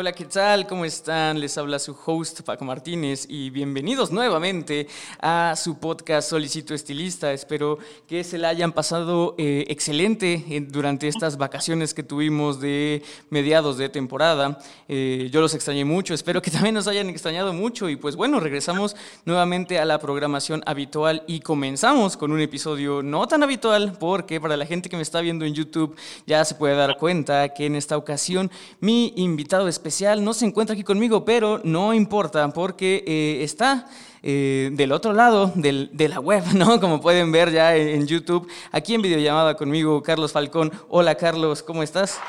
Hola, ¿qué tal? ¿Cómo están? Les habla su host Paco Martínez y bienvenidos nuevamente a su podcast Solicito Estilista. Espero que se la hayan pasado eh, excelente eh, durante estas vacaciones que tuvimos de mediados de temporada. Eh, yo los extrañé mucho, espero que también nos hayan extrañado mucho y pues bueno, regresamos nuevamente a la programación habitual y comenzamos con un episodio no tan habitual porque para la gente que me está viendo en YouTube ya se puede dar cuenta que en esta ocasión mi invitado especial no se encuentra aquí conmigo, pero no importa porque eh, está eh, del otro lado de la web, ¿no? Como pueden ver ya en, YouTube, aquí en videollamada conmigo, Carlos Falcón. Hola Carlos, ¿cómo estás?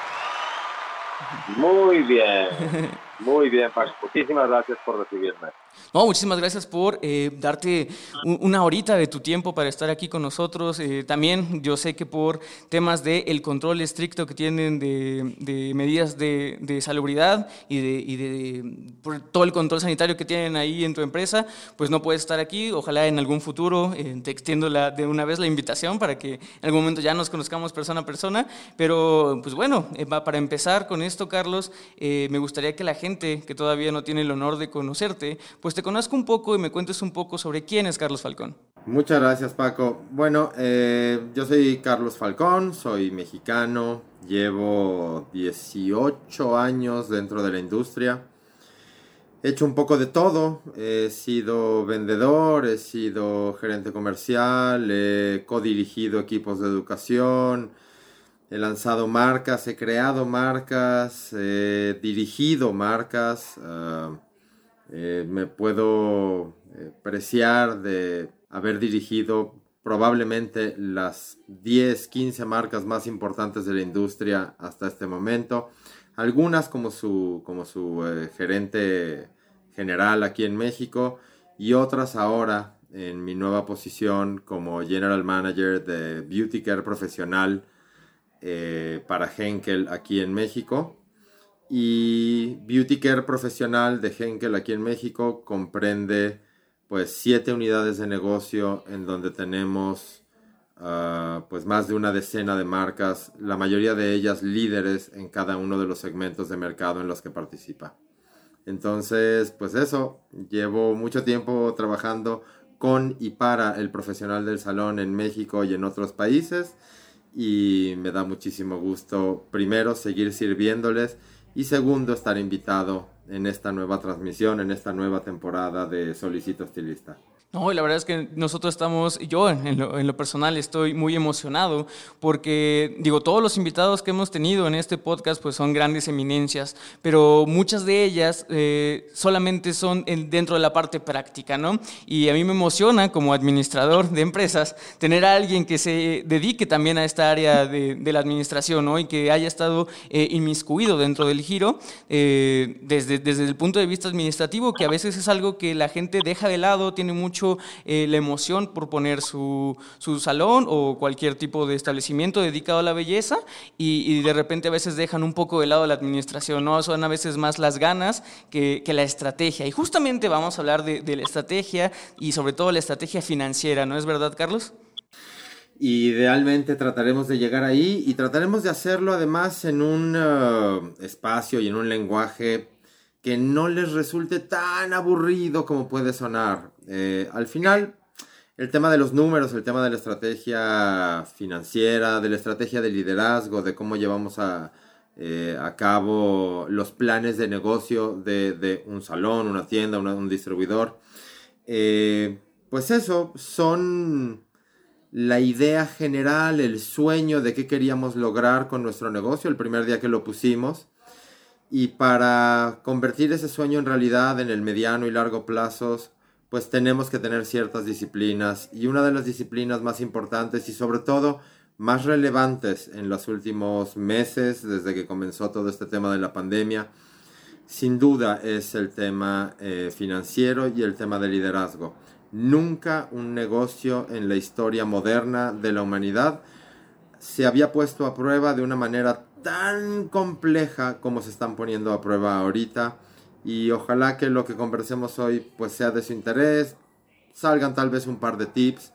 Muy bien, muy bien, Muchísimas gracias por recibirme. No, muchísimas gracias por eh, darte una horita de tu tiempo para estar aquí con nosotros. Eh, también yo sé que por temas del el control estricto que tienen de, medidas de, de, salubridad y, de, y de por todo el control sanitario que tienen ahí en tu empresa, pues no puedes estar aquí. Ojalá en algún futuro eh, te extiendo la, de una vez la invitación para que en algún momento ya nos conozcamos persona a persona. Pero pues bueno, para empezar con esto, Carlos, me gustaría que la gente que todavía no tiene el honor de conocerte, pues te conozco un poco y me cuentes un poco sobre quién es Carlos Falcón. Muchas gracias Paco. Bueno, eh, yo soy Carlos Falcón, soy mexicano, llevo 18 años dentro de la industria. He hecho un poco de todo, he sido vendedor, he sido gerente comercial, he codirigido equipos de educación, he lanzado marcas, he creado marcas, he dirigido marcas. Ah, eh, me puedo eh, preciar de haber dirigido probablemente las 10, 15 marcas más importantes de la industria hasta este momento. Algunas como su, como su eh, gerente general aquí en México y otras ahora en mi nueva posición como General Manager de Beauty Care Profesional para Henkel aquí en México y Beauty Care Profesional de Henkel aquí en México comprende pues siete unidades de negocio en donde tenemos ah, pues más de una decena de marcas, la mayoría de ellas líderes en cada uno de los segmentos de mercado en los que participa. Entonces, pues eso, llevo mucho tiempo trabajando con y para el profesional del salón en México y en otros países y me da muchísimo gusto primero seguir sirviéndoles y segundo, estar invitado en esta nueva transmisión, en esta nueva temporada de Solicito Estilista. No, la verdad es que nosotros estamos, yo en lo, personal estoy muy emocionado porque, digo, todos los invitados que hemos tenido en este podcast pues son grandes eminencias, pero muchas de ellas eh, solamente son dentro de la parte práctica, ¿no? Y a mí me emociona como administrador de empresas tener a alguien que se dedique también a esta área de, la administración, ¿no? Y que haya estado eh, inmiscuido dentro del giro eh, desde, desde el punto de vista administrativo, que a veces es algo que la gente deja de lado, tiene mucho eh, la emoción por poner su, su, salón o cualquier tipo de establecimiento dedicado a la belleza y, de repente a veces dejan un poco de lado la administración, ¿no? Son a veces más las ganas que, la estrategia. Y justamente vamos a hablar de, la estrategia y sobre todo la estrategia financiera, ¿no es verdad, Carlos? Idealmente trataremos de llegar ahí y trataremos de hacerlo además en un uh, espacio y en un lenguaje que no les resulte tan aburrido como puede sonar. Eh, al final, el tema de los números, el tema de la estrategia financiera, de la estrategia de liderazgo, de cómo llevamos a, eh, cabo los planes de negocio de, un salón, una tienda, un distribuidor, eh, pues eso, son la idea general, el sueño de qué queríamos lograr con nuestro negocio el primer día que lo pusimos. Y para convertir ese sueño en realidad en el mediano y largo plazos, pues tenemos que tener ciertas disciplinas y una de las disciplinas más importantes y sobre todo más relevantes en los últimos meses desde que comenzó todo este tema de la pandemia, sin duda es el tema eh, financiero y el tema de liderazgo. Nunca un negocio en la historia moderna de la humanidad se había puesto a prueba de una manera tan compleja como se están poniendo a prueba ahorita y ojalá que lo que conversemos hoy pues sea de su interés, salgan tal vez un par de tips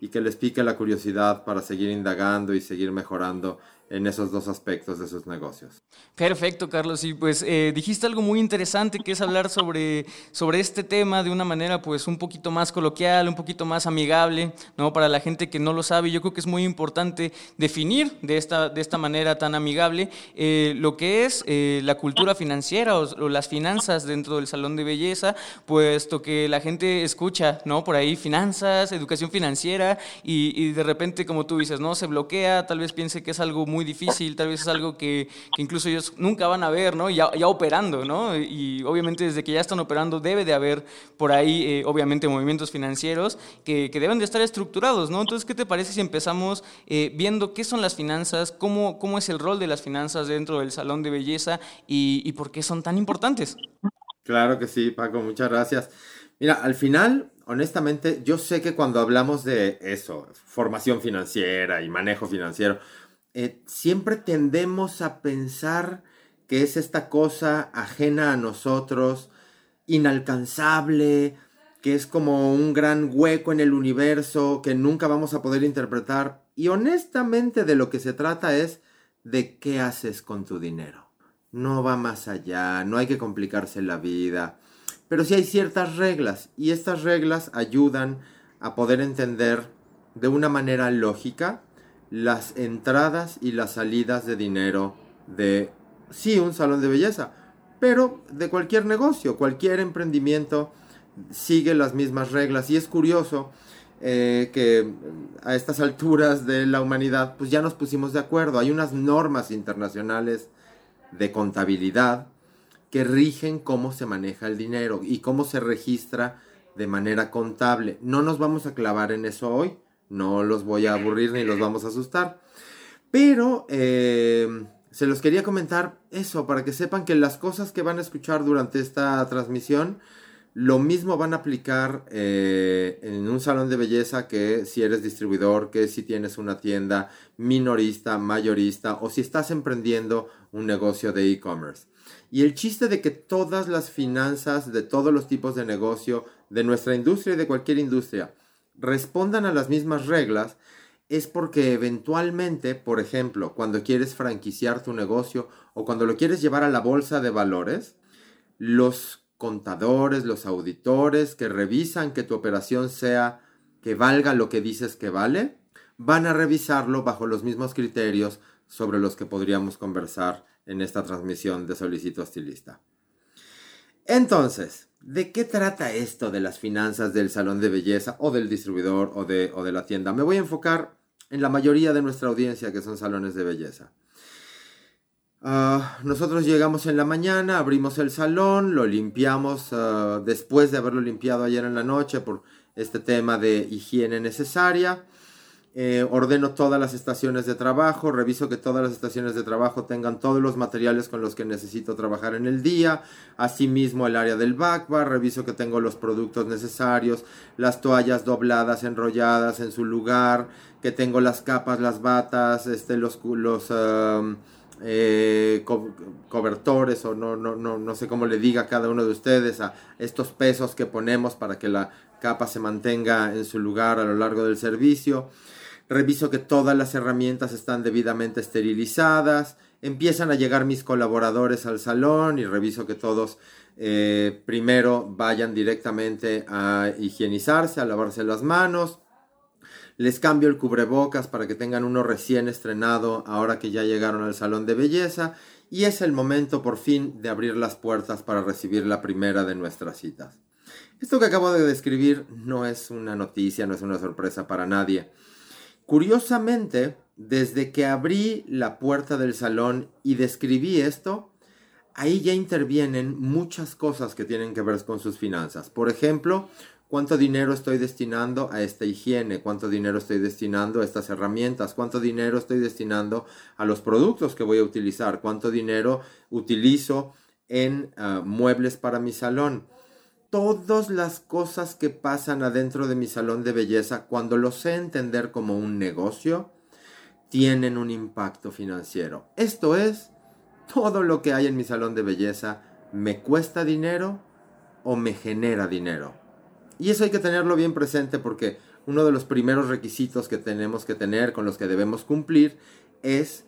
y que les pique la curiosidad para seguir indagando y seguir mejorando en esos dos aspectos de sus negocios. Perfecto, Carlos. Y pues eh, dijiste algo muy interesante que es hablar sobre, sobre este tema de una manera pues un poquito más coloquial, un poquito más amigable, ¿no? Para la gente que no lo sabe, yo creo que es muy importante definir de esta, de esta manera tan amigable eh, lo que es eh, la cultura financiera o, las finanzas dentro del salón de belleza, puesto que la gente escucha, ¿no? Por ahí finanzas, educación financiera y, y de repente, como tú dices, ¿no? Se bloquea, tal vez piense que es algo muy muy difícil, tal vez es algo que, incluso ellos nunca van a ver, ¿no? Ya, ya, operando, ¿no? Y obviamente desde que ya están operando debe de haber por ahí, eh, obviamente, movimientos financieros que, que, deben de estar estructurados, ¿no? Entonces, ¿qué te parece si empezamos eh, viendo qué son las finanzas, cómo, cómo es el rol de las finanzas dentro del salón de belleza y, y por qué son tan importantes? Claro que sí, Paco, muchas gracias. Mira, al final, honestamente, yo sé que cuando hablamos de eso, formación financiera y manejo financiero, eh, siempre tendemos a pensar que es esta cosa ajena a nosotros, inalcanzable, que es como un gran hueco en el universo que nunca vamos a poder interpretar. Y honestamente de lo que se trata es de qué haces con tu dinero. No va más allá, no hay que complicarse la vida. Pero sí hay ciertas reglas y estas reglas ayudan a poder entender de una manera lógica las entradas y las salidas de dinero de, sí, un salón de belleza, pero de cualquier negocio, cualquier emprendimiento sigue las mismas reglas. Y es curioso eh, que a estas alturas de la humanidad, pues ya nos pusimos de acuerdo. Hay unas normas internacionales de contabilidad que rigen cómo se maneja el dinero y cómo se registra de manera contable. No nos vamos a clavar en eso hoy no los voy a aburrir ni los vamos a asustar. Pero eh, se los quería comentar eso, para que sepan que las cosas que van a escuchar durante esta transmisión, lo mismo van a aplicar eh, en un salón de belleza que si eres distribuidor, que si tienes una tienda minorista, mayorista o si estás emprendiendo un negocio de e-commerce. Y el chiste de que todas las finanzas de todos los tipos de negocio, de nuestra industria y de cualquier industria, respondan a las mismas reglas es porque eventualmente, por ejemplo, cuando quieres franquiciar tu negocio o cuando lo quieres llevar a la bolsa de valores, los contadores, los auditores que revisan que tu operación sea que valga lo que dices que vale, van a revisarlo bajo los mismos criterios sobre los que podríamos conversar en esta transmisión de Solicito Estilista. Entonces, ¿De qué trata esto de las finanzas del salón de belleza o del distribuidor o de, o de la tienda? Me voy a enfocar en la mayoría de nuestra audiencia que son salones de belleza. Ah, nosotros llegamos en la mañana, abrimos el salón, lo limpiamos ah, después de haberlo limpiado ayer en la noche por este tema de higiene necesaria. Eh, ordeno todas las estaciones de trabajo, reviso que todas las estaciones de trabajo tengan todos los materiales con los que necesito trabajar en el día, asimismo el área del backbar, reviso que tengo los productos necesarios, las toallas dobladas, enrolladas en su lugar, que tengo las capas, las batas, este, los, los um, eh, cobertores o no, no, no, no sé cómo le diga a cada uno de ustedes a estos pesos que ponemos para que la capa se mantenga en su lugar a lo largo del servicio reviso que todas las herramientas están debidamente esterilizadas, empiezan a llegar mis colaboradores al salón y reviso que todos eh, primero vayan directamente a higienizarse, a lavarse las manos. Les cambio el cubrebocas para que tengan uno recién estrenado ahora que ya llegaron al salón de belleza y es el momento por fin de abrir las puertas para recibir la primera de nuestras citas. Esto que acabo de describir no es una noticia, no es una sorpresa para nadie. Curiosamente, desde que abrí la puerta del salón y describí esto, ahí ya intervienen muchas cosas que tienen que ver con sus finanzas. Por ejemplo, cuánto dinero estoy destinando a esta higiene, cuánto dinero estoy destinando a estas herramientas, cuánto dinero estoy destinando a los productos que voy a utilizar, cuánto dinero utilizo en ah, muebles para mi salón. Todas las cosas que pasan adentro de mi salón de belleza, cuando lo sé entender como un negocio, tienen un impacto financiero. Esto es, todo lo que hay en mi salón de belleza me cuesta dinero o me genera dinero. Y eso hay que tenerlo bien presente porque uno de los primeros requisitos que tenemos que tener, con los que debemos cumplir, es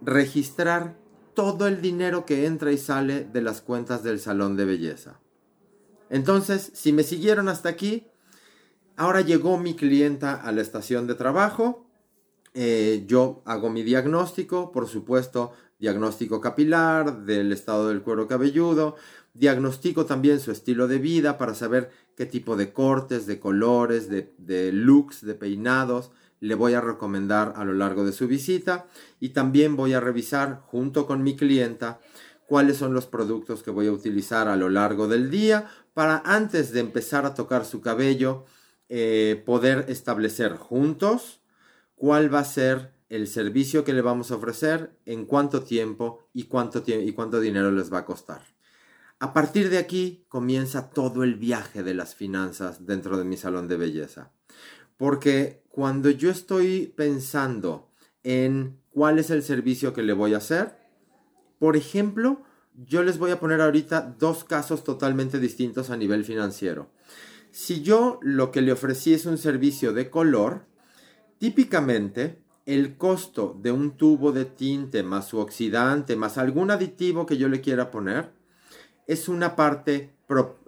registrar todo el dinero que entra y sale de las cuentas del salón de belleza. Entonces, si me siguieron hasta aquí, ahora llegó mi clienta a la estación de trabajo, eh, yo hago mi diagnóstico, por supuesto, diagnóstico capilar, del estado del cuero cabelludo, diagnostico también su estilo de vida para saber qué tipo de cortes, de colores, de, de looks, de peinados le voy a recomendar a lo largo de su visita. Y también voy a revisar junto con mi clienta cuáles son los productos que voy a utilizar a lo largo del día para antes de empezar a tocar su cabello eh, poder establecer juntos cuál va a ser el servicio que le vamos a ofrecer, en cuánto tiempo y cuánto, y cuánto dinero les va a costar. A partir de aquí comienza todo el viaje de las finanzas dentro de mi salón de belleza. Porque cuando yo estoy pensando en cuál es el servicio que le voy a hacer, por ejemplo, yo les voy a poner ahorita dos casos totalmente distintos a nivel financiero. Si yo lo que le ofrecí es un servicio de color, típicamente el costo de un tubo de tinte más su oxidante más algún aditivo que yo le quiera poner es una parte,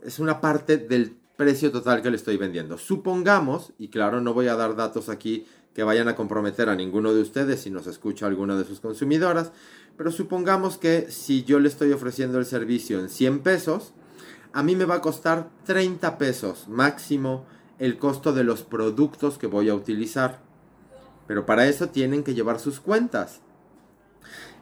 es una parte del precio total que le estoy vendiendo. Supongamos, y claro, no voy a dar datos aquí que vayan a comprometer a ninguno de ustedes si nos escucha alguna de sus consumidoras, pero supongamos que si yo le estoy ofreciendo el servicio en 100 pesos, a mí me va a costar 30 pesos máximo el costo de los productos que voy a utilizar. Pero para eso tienen que llevar sus cuentas.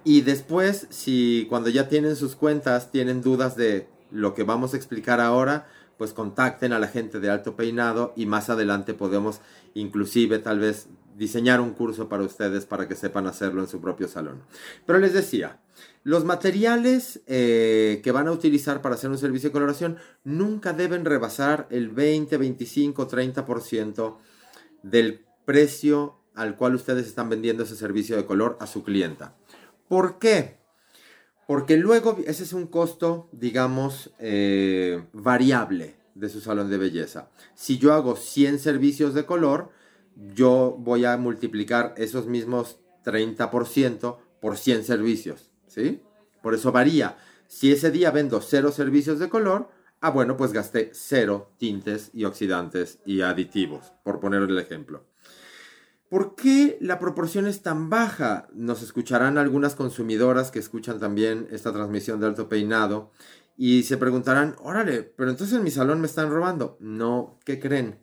Y después, si cuando ya tienen sus cuentas tienen dudas de lo que vamos a explicar ahora, pues contacten a la gente de Alto Peinado y más adelante podemos inclusive tal vez diseñar un curso para ustedes para que sepan hacerlo en su propio salón. Pero les decía, los materiales eh, que van a utilizar para hacer un servicio de coloración nunca deben rebasar el 20, 25, 30% del precio al cual ustedes están vendiendo ese servicio de color a su clienta. ¿Por qué? Porque luego ese es un costo, digamos, eh, variable de su salón de belleza. Si yo hago 100 servicios de color, yo voy a multiplicar esos mismos 30% por 100 servicios, ¿sí? Por eso varía. Si ese día vendo 0 servicios de color, ah, bueno, pues gasté 0 tintes y oxidantes y aditivos, por poner el ejemplo. ¿Por qué la proporción es tan baja? Nos escucharán algunas consumidoras que escuchan también esta transmisión de alto peinado y se preguntarán, órale, pero entonces en mi salón me están robando. No, ¿qué creen?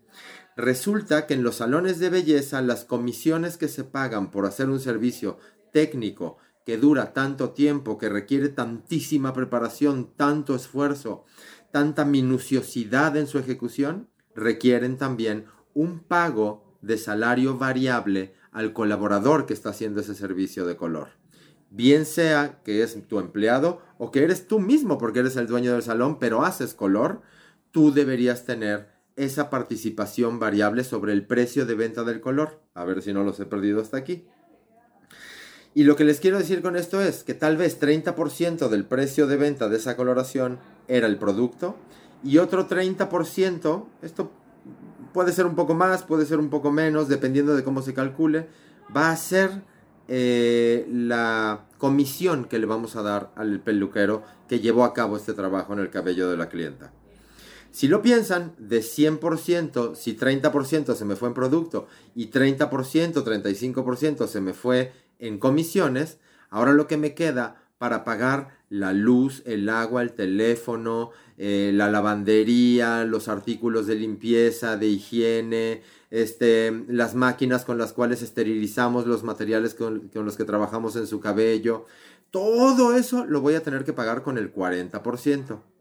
Resulta que en los salones de belleza las comisiones que se pagan por hacer un servicio técnico que dura tanto tiempo, que requiere tantísima preparación, tanto esfuerzo, tanta minuciosidad en su ejecución, requieren también un pago de salario variable al colaborador que está haciendo ese servicio de color. Bien sea que es tu empleado o que eres tú mismo porque eres el dueño del salón, pero haces color, tú deberías tener esa participación variable sobre el precio de venta del color. A ver si no los he perdido hasta aquí. Y lo que les quiero decir con esto es que tal vez 30% del precio de venta de esa coloración era el producto y otro 30%, esto puede ser un poco más, puede ser un poco menos, dependiendo de cómo se calcule, va a ser eh, la comisión que le vamos a dar al peluquero que llevó a cabo este trabajo en el cabello de la clienta. Si lo piensan, de 100%, si 30% se me fue en producto y 30%, 35% se me fue en comisiones, ahora lo que me queda para pagar la luz, el agua, el teléfono, eh, la lavandería, los artículos de limpieza, de higiene, este, las máquinas con las cuales esterilizamos los materiales con, con los que trabajamos en su cabello. Todo eso lo voy a tener que pagar con el 40%.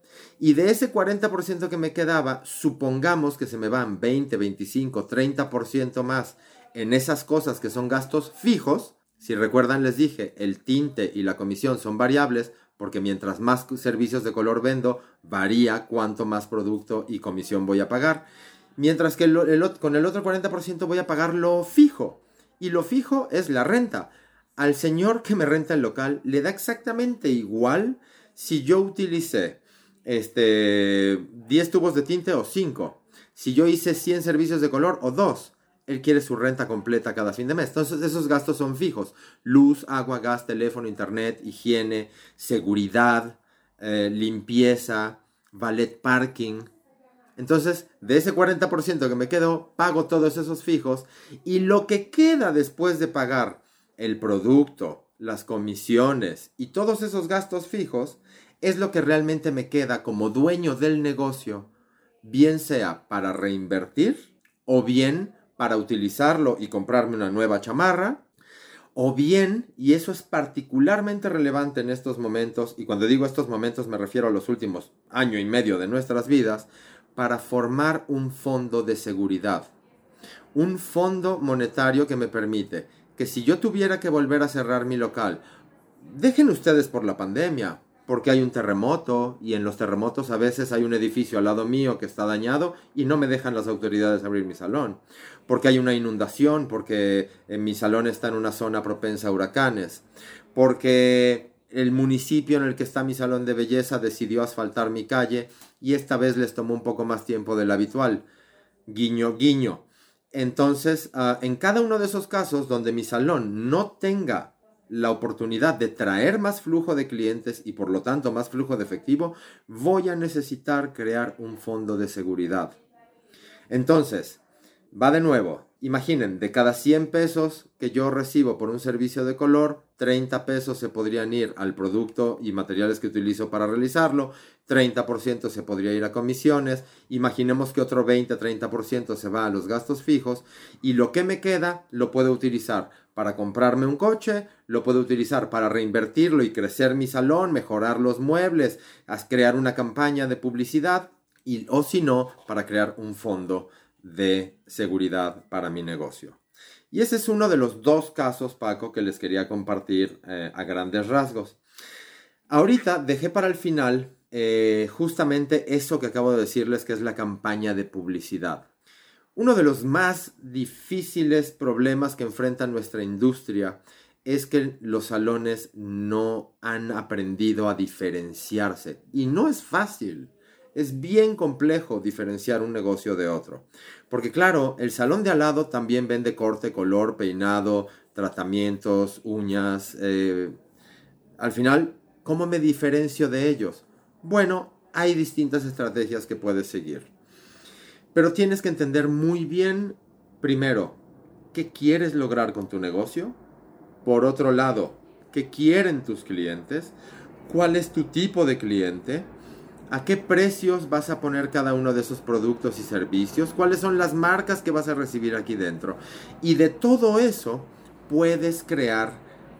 Y de ese 40% que me quedaba, supongamos que se me van 20, 25, 30% más en esas cosas que son gastos fijos. Si recuerdan, les dije, el tinte y la comisión son variables porque mientras más servicios de color vendo, varía cuánto más producto y comisión voy a pagar. Mientras que con el otro 40% voy a pagar lo fijo. Y lo fijo es la renta. Al señor que me renta el local le da exactamente igual si yo utilicé este, 10 tubos de tinte o 5. Si yo hice 100 servicios de color o 2. Él quiere su renta completa cada fin de mes. Entonces esos gastos son fijos. Luz, agua, gas, teléfono, internet, higiene, seguridad, eh, limpieza, valet parking. Entonces, de ese 40% que me quedo, pago todos esos fijos y lo que queda después de pagar el producto, las comisiones y todos esos gastos fijos es lo que realmente me queda como dueño del negocio, bien sea para reinvertir o bien para utilizarlo y comprarme una nueva chamarra, o bien, y eso es particularmente relevante en estos momentos, y cuando digo estos momentos me refiero a los últimos año y medio de nuestras vidas, para formar un fondo de seguridad. Un fondo monetario que me permite que si yo tuviera que volver a cerrar mi local, dejen ustedes por la pandemia, porque hay un terremoto y en los terremotos a veces hay un edificio al lado mío que está dañado y no me dejan las autoridades abrir mi salón, porque hay una inundación, porque en mi salón está en una zona propensa a huracanes, porque el municipio en el que está mi salón de belleza decidió asfaltar mi calle y esta vez les tomó un poco más tiempo del habitual. Guiño, guiño. Entonces, ah, en cada uno de esos casos donde mi salón no tenga la oportunidad de traer más flujo de clientes y por lo tanto más flujo de efectivo, voy a necesitar crear un fondo de seguridad. Entonces, va de nuevo. Imaginen, de cada 100 pesos que yo recibo por un servicio de color, 30 pesos se podrían ir al producto y materiales que utilizo para realizarlo, 30% se podría ir a comisiones, imaginemos que otro 20-30% se va a los gastos fijos y lo que me queda lo puedo utilizar para comprarme un coche, lo puedo utilizar para reinvertirlo y crecer mi salón, mejorar los muebles, crear una campaña de publicidad y, o si no, para crear un fondo de seguridad para mi negocio. Y ese es uno de los dos casos, Paco, que les quería compartir eh, a grandes rasgos. Ahorita dejé para el final eh, justamente eso que acabo de decirles, que es la campaña de publicidad. Uno de los más difíciles problemas que enfrenta nuestra industria es que los salones no han aprendido a diferenciarse. Y no es fácil. Es bien complejo diferenciar un negocio de otro. Porque claro, el salón de al lado también vende corte, color, peinado, tratamientos, uñas. Eh, al final, ¿cómo me diferencio de ellos? Bueno, hay distintas estrategias que puedes seguir. Pero tienes que entender muy bien, primero, qué quieres lograr con tu negocio. Por otro lado, qué quieren tus clientes. ¿Cuál es tu tipo de cliente? ¿A qué precios vas a poner cada uno de esos productos y servicios? ¿Cuáles son las marcas que vas a recibir aquí dentro? Y de todo eso puedes crear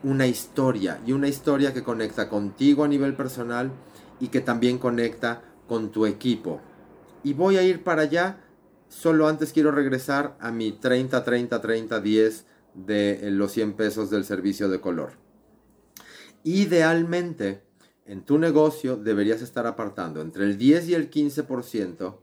una historia y una historia que conecta contigo a nivel personal y que también conecta con tu equipo. Y voy a ir para allá Solo antes quiero regresar a mi 30, 30, 30, 10 de los 100 pesos del servicio de color. Idealmente, en tu negocio deberías estar apartando entre el 10 y el 15%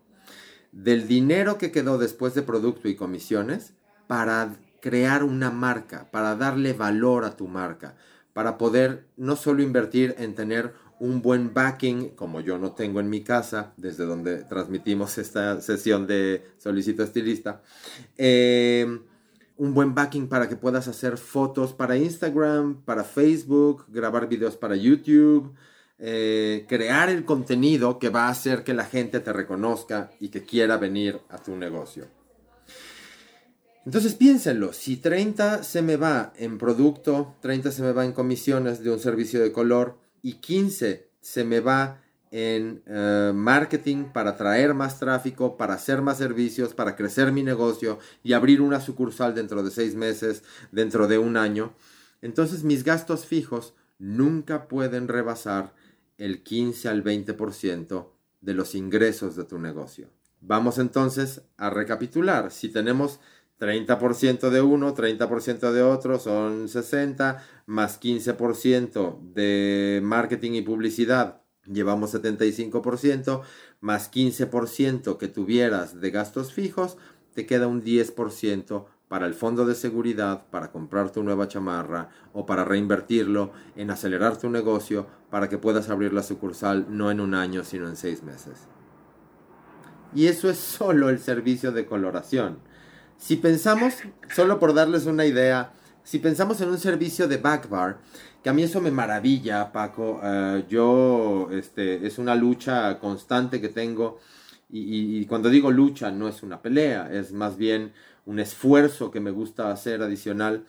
del dinero que quedó después de producto y comisiones para crear una marca, para darle valor a tu marca, para poder no solo invertir en tener un buen backing, como yo no tengo en mi casa, desde donde transmitimos esta sesión de Solicito Estilista, eh, un buen backing para que puedas hacer fotos para Instagram, para Facebook, grabar videos para YouTube, eh, crear el contenido que va a hacer que la gente te reconozca y que quiera venir a tu negocio. Entonces piénsenlo, si 30 se me va en producto, 30 se me va en comisiones de un servicio de color, y 15 se me va en eh, marketing para traer más tráfico, para hacer más servicios, para crecer mi negocio y abrir una sucursal dentro de seis meses, dentro de un año. Entonces mis gastos fijos nunca pueden rebasar el 15 al 20% de los ingresos de tu negocio. Vamos entonces a recapitular. Si tenemos 30% de uno, 30% de otro, son 60, más 15% de marketing y publicidad, llevamos 75%, más 15% que tuvieras de gastos fijos, te queda un 10% para el fondo de seguridad, para comprar tu nueva chamarra o para reinvertirlo en acelerar tu negocio para que puedas abrir la sucursal no en un año, sino en seis meses. Y eso es solo el servicio de coloración. Si pensamos, solo por darles una idea, si pensamos en un servicio de backbar, que a mí eso me maravilla, Paco, eh, yo, este, es una lucha constante que tengo, y, cuando digo lucha no es una pelea, es más bien un esfuerzo que me gusta hacer adicional.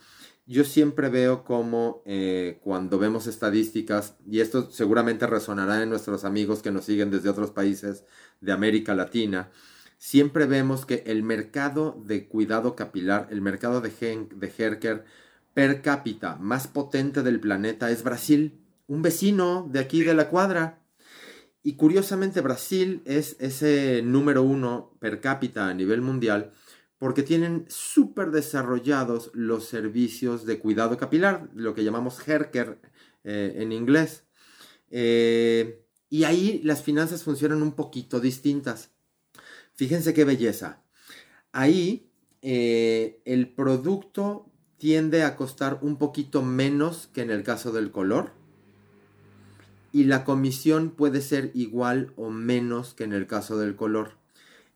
Yo siempre veo como eh, cuando vemos estadísticas, y esto seguramente resonará en nuestros amigos que nos siguen desde otros países de América Latina, siempre vemos que el mercado de cuidado capilar, el mercado de, de Herker per cápita más potente del planeta es Brasil, un vecino de aquí de la cuadra. Y curiosamente Brasil es ese número uno per cápita a nivel mundial porque tienen súper desarrollados los servicios de cuidado capilar, lo que llamamos Herker eh, en inglés. Eh, y ahí las finanzas funcionan un poquito distintas. Fíjense qué belleza. Ahí eh, el producto tiende a costar un poquito menos que en el caso del color y la comisión puede ser igual o menos que en el caso del color.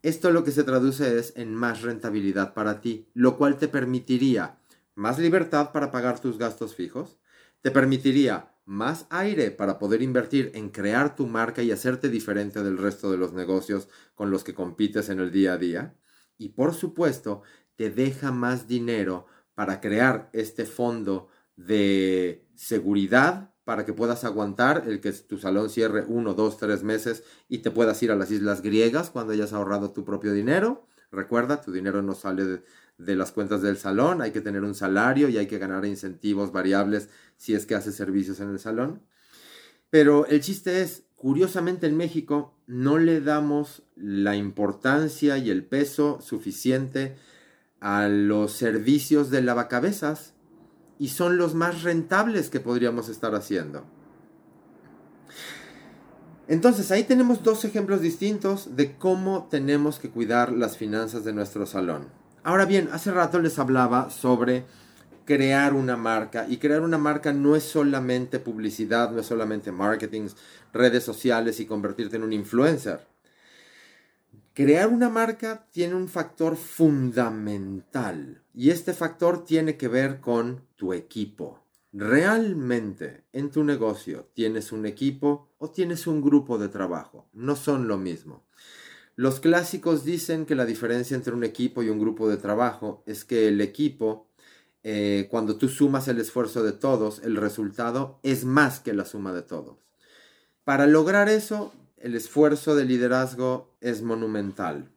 Esto lo que se traduce es en más rentabilidad para ti, lo cual te permitiría más libertad para pagar tus gastos fijos, te permitiría más aire para poder invertir en crear tu marca y hacerte diferente del resto de los negocios con los que compites en el día a día. Y por supuesto, te deja más dinero para crear este fondo de seguridad para que puedas aguantar el que tu salón cierre uno, dos, tres meses y te puedas ir a las islas griegas cuando hayas ahorrado tu propio dinero. Recuerda, tu dinero no sale de, de las cuentas del salón, hay que tener un salario y hay que ganar incentivos variables si es que hace servicios en el salón. Pero el chiste es, curiosamente en México no le damos la importancia y el peso suficiente a los servicios de lavacabezas y son los más rentables que podríamos estar haciendo. Entonces ahí tenemos dos ejemplos distintos de cómo tenemos que cuidar las finanzas de nuestro salón. Ahora bien, hace rato les hablaba sobre crear una marca y crear una marca no es solamente publicidad, no es solamente marketing, redes sociales y convertirte en un influencer. Crear una marca tiene un factor fundamental y este factor tiene que ver con tu equipo. ¿Realmente en tu negocio tienes un equipo o tienes un grupo de trabajo? No son lo mismo. Los clásicos dicen que la diferencia entre un equipo y un grupo de trabajo es que el equipo, eh, cuando tú sumas el esfuerzo de todos, el resultado es más que la suma de todos. Para lograr eso, el esfuerzo de liderazgo es monumental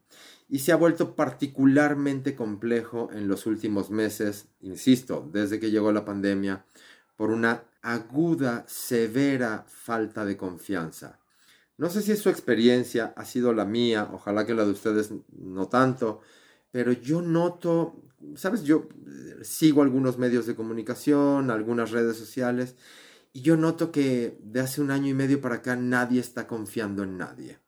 y se ha vuelto particularmente complejo en los últimos meses, insisto, desde que llegó la pandemia, por una aguda, severa falta de confianza. No sé si es su experiencia, ha sido la mía, ojalá que la de ustedes no tanto, pero yo noto, sabes, yo sigo algunos medios de comunicación, algunas redes sociales, y yo noto que de hace un año y medio para acá nadie está confiando en nadie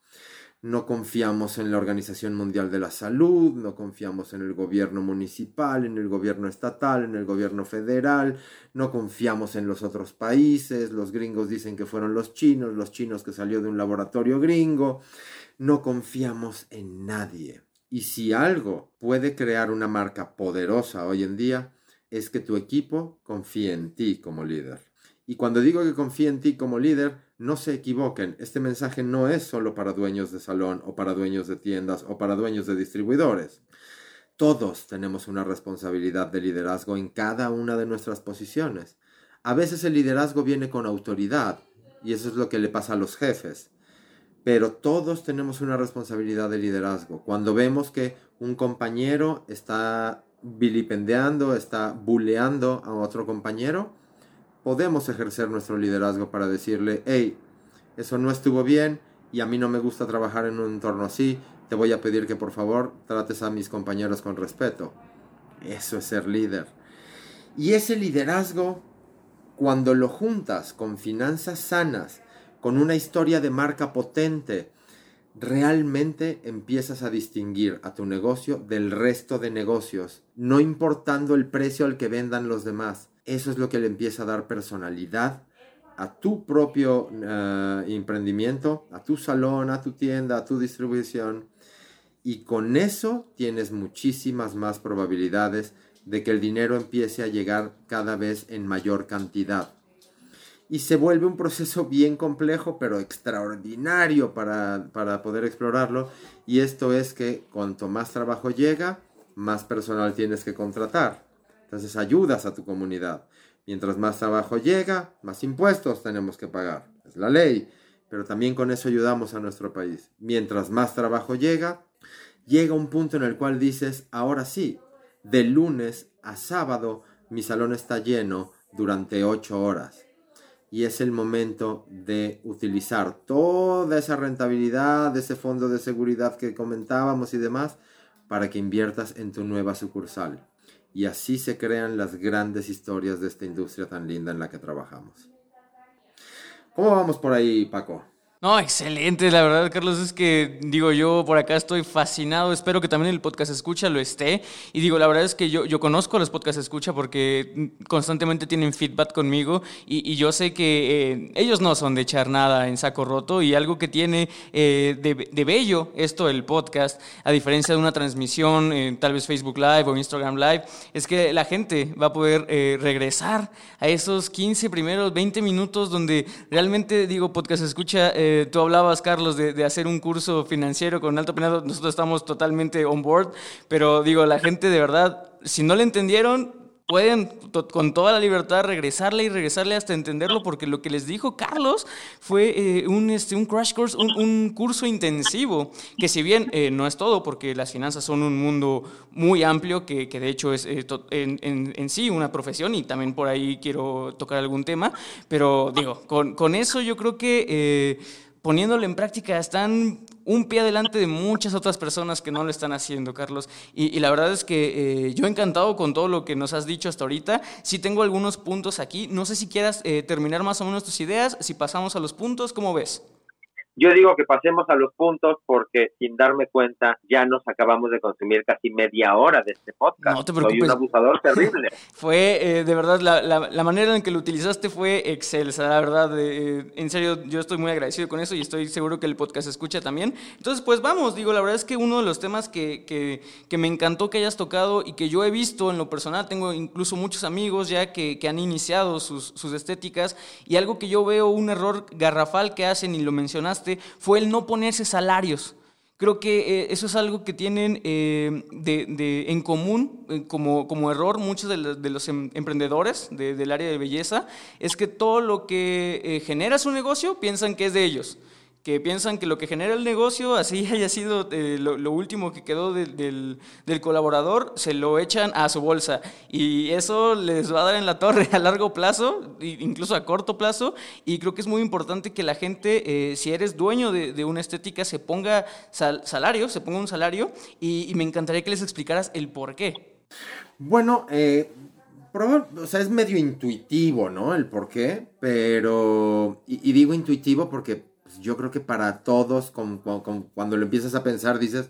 no confiamos en la Organización Mundial de la Salud, no confiamos en el gobierno municipal, en el gobierno estatal, en el gobierno federal, no confiamos en los otros países, los gringos dicen que fueron los chinos, los chinos que salió de un laboratorio gringo, no confiamos en nadie. Y si algo puede crear una marca poderosa hoy en día, es que tu equipo confíe en ti como líder. Y cuando digo que confíe en ti como líder, no se equivoquen, este mensaje no es solo para dueños de salón o para dueños de tiendas o para dueños de distribuidores. Todos tenemos una responsabilidad de liderazgo en cada una de nuestras posiciones. A veces el liderazgo viene con autoridad y eso es lo que le pasa a los jefes. Pero todos tenemos una responsabilidad de liderazgo. Cuando vemos que un compañero está vilipendiando, está buleando a otro compañero, podemos ejercer nuestro liderazgo para decirle, hey, eso no estuvo bien y a mí no me gusta trabajar en un entorno así, te voy a pedir que por favor trates a mis compañeros con respeto. Eso es ser líder. Y ese liderazgo, cuando lo juntas con finanzas sanas, con una historia de marca potente, realmente empiezas a distinguir a tu negocio del resto de negocios, no importando el precio al que vendan los demás. Eso es lo que le empieza a dar personalidad a tu propio eh, emprendimiento, a tu salón, a tu tienda, a tu distribución. Y con eso tienes muchísimas más probabilidades de que el dinero empiece a llegar cada vez en mayor cantidad y se vuelve un proceso bien complejo, pero extraordinario para, poder explorarlo. Y esto es que cuanto más trabajo llega, más personal tienes que contratar. Entonces ayudas a tu comunidad. Mientras más trabajo llega, más impuestos tenemos que pagar. Es la ley. Pero también con eso ayudamos a nuestro país. Mientras más trabajo llega, llega un punto en el cual dices, ahora sí, de lunes a sábado mi salón está lleno durante ocho horas y es el momento de utilizar toda esa rentabilidad, ese fondo de seguridad que comentábamos y demás, para que inviertas en tu nueva sucursal. Y así se crean las grandes historias de esta industria tan linda en la que trabajamos. ¿Cómo vamos por ahí, Paco? No, excelente, la verdad, Carlos, es que digo, yo por acá estoy fascinado, espero que también el podcast escucha lo esté. Y digo, la verdad es que yo, yo conozco los podcast escucha porque constantemente tienen feedback conmigo y, yo sé que eh, ellos no son de echar nada en saco roto y algo que tiene eh, de, bello esto, el podcast, a diferencia de una transmisión, eh, tal vez Facebook Live o Instagram Live, es que la gente va a poder regresar a esos 15 primeros 20 minutos donde realmente, digo, podcast escucha eh, tú hablabas, Carlos, de, hacer un curso financiero con alto penado. Nosotros estamos totalmente on board, pero digo, la gente de verdad, si no le entendieron, pueden con toda la libertad regresarle y regresarle hasta entenderlo, porque lo que les dijo Carlos fue eh, un, este, un crash course, un, curso intensivo, que si bien eh, no es todo, porque las finanzas son un mundo muy amplio, que, que de hecho es en, en, en, sí una profesión y también por ahí quiero tocar algún tema, pero digo, con, con eso yo creo que poniéndolo en práctica están un pie adelante de muchas otras personas que no lo están haciendo, Carlos. Y, la verdad es que eh, yo encantado con todo lo que nos has dicho hasta ahorita. Sí tengo algunos puntos aquí. No sé si quieras eh, terminar más o menos tus ideas, si pasamos a los puntos, ¿cómo ves? Yo digo que pasemos a los puntos porque sin darme cuenta ya nos acabamos de consumir casi media hora de este podcast. No te preocupes. Soy un abusador terrible. fue, eh, de verdad, la, la, manera en que lo utilizaste fue excelsa, la verdad. Eh, en serio, yo estoy muy agradecido con eso y estoy seguro que el podcast escucha también. Entonces, pues vamos, digo, la verdad es que uno de los temas que, que, que me encantó que hayas tocado y que yo he visto en lo personal, tengo incluso muchos amigos ya que, que han iniciado sus, sus estéticas y algo que yo veo un error garrafal que hacen y lo mencionaste fue el no ponerse salarios. Creo que eh, eso es algo que tienen eh, de, en común eh, como, como, error muchos de, los, em, emprendedores del área de belleza, es que todo lo que genera su negocio piensan que es de ellos que piensan que lo que genera el negocio, así haya sido eh, lo, último que quedó del, colaborador, se lo echan a su bolsa. Y eso les va a dar en la torre a largo plazo, incluso a corto plazo. Y creo que es muy importante que la gente, eh, si eres dueño de, una estética, se ponga salario, se ponga un salario. Y, me encantaría que les explicaras el por qué. Bueno, eh, o sea, es medio intuitivo, ¿no? El por qué, pero... y digo intuitivo porque yo creo que para todos, cuando lo empiezas a pensar, dices,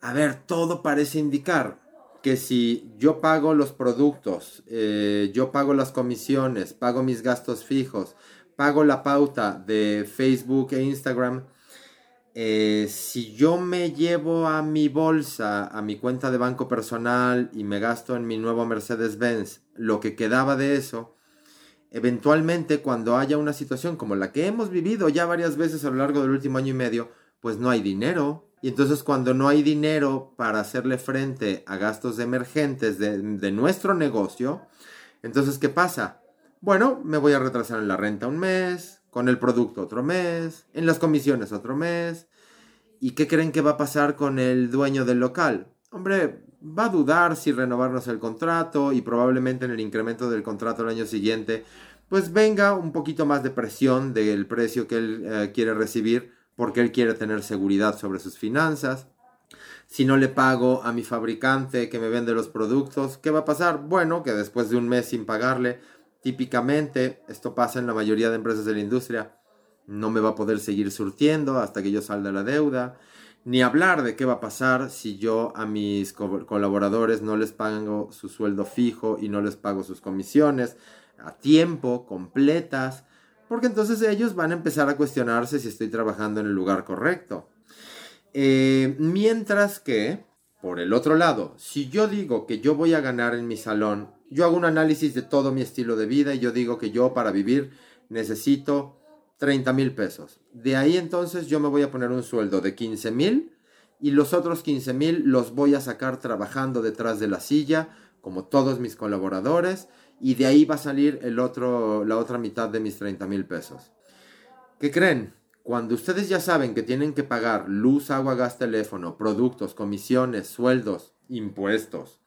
a ver, todo parece indicar que si yo pago los productos, eh, yo pago las comisiones, pago mis gastos fijos, pago la pauta de Facebook e Instagram, eh, si yo me llevo a mi bolsa, a mi cuenta de banco personal y me gasto en mi nuevo Mercedes-Benz lo que quedaba de eso, Eventualmente, cuando haya una situación como la que hemos vivido ya varias veces a lo largo del último año y medio, pues no hay dinero. Y entonces cuando no hay dinero para hacerle frente a gastos emergentes de, nuestro negocio, entonces ¿qué pasa? Bueno, me voy a retrasar en la renta un mes, con el producto otro mes, en las comisiones otro mes. ¿Y qué creen que va a pasar con el dueño del local? Hombre, va a dudar si renovarnos el contrato y probablemente en el incremento del contrato el año siguiente, pues venga un poquito más de presión del precio que él eh, quiere recibir porque él quiere tener seguridad sobre sus finanzas. Si no le pago a mi fabricante que me vende los productos, ¿qué va a pasar? Bueno, que después de un mes sin pagarle, típicamente, esto pasa en la mayoría de empresas de la industria, no me va a poder seguir surtiendo hasta que yo salga la deuda. Ni hablar de qué va a pasar si yo a mis colaboradores no les pago su sueldo fijo y no les pago sus comisiones a tiempo, completas, porque entonces ellos van a empezar a cuestionarse si estoy trabajando en el lugar correcto. Eh, mientras que, por el otro lado, si yo digo que yo voy a ganar en mi salón, yo hago un análisis de todo mi estilo de vida y yo digo que yo para vivir necesito 30 mil pesos. De ahí entonces yo me voy a poner un sueldo de 15 mil y los otros 15 mil los voy a sacar trabajando detrás de la silla, como todos mis colaboradores, y de ahí va a salir el otro, la otra mitad de mis 30 mil pesos. ¿Qué creen? Cuando ustedes ya saben que tienen que pagar luz, agua, gas, teléfono, productos, comisiones, sueldos, impuestos,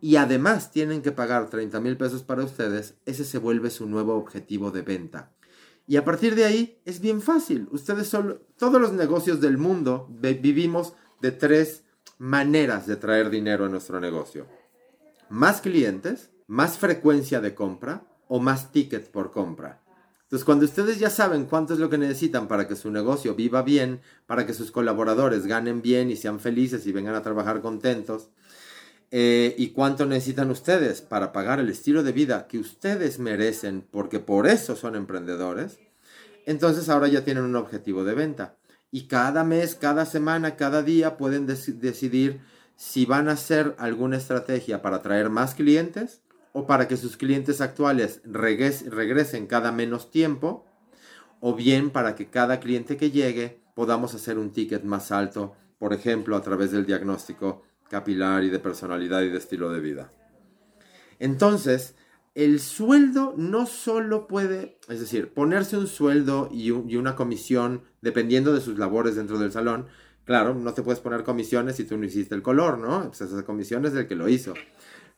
y además tienen que pagar 30 mil pesos para ustedes, ese se vuelve su nuevo objetivo de venta. Y a partir de ahí es bien fácil. Ustedes son, todos los negocios del mundo vivimos de tres maneras de traer dinero a nuestro negocio. Más clientes, más frecuencia de compra o más tickets por compra. Entonces, cuando ustedes ya saben cuánto es lo que necesitan para que su negocio viva bien, para que sus colaboradores ganen bien y sean felices y vengan a trabajar contentos, eh, y cuánto necesitan ustedes para pagar el estilo de vida que ustedes merecen, porque por eso son emprendedores, entonces ahora ya tienen un objetivo de venta. Y cada mes, cada semana, cada día pueden decidir si van a hacer alguna estrategia para atraer más clientes o para que sus clientes actuales regresen cada menos tiempo, o bien para que cada cliente que llegue podamos hacer un ticket más alto, por ejemplo, a través del diagnóstico capilar y de personalidad y de estilo de vida. Entonces, el sueldo no solo puede, es decir, ponerse un sueldo y, una comisión dependiendo de sus labores dentro del salón. Claro, no te puedes poner comisiones si tú no hiciste el color, ¿no? Pues esas comisiones del que lo hizo.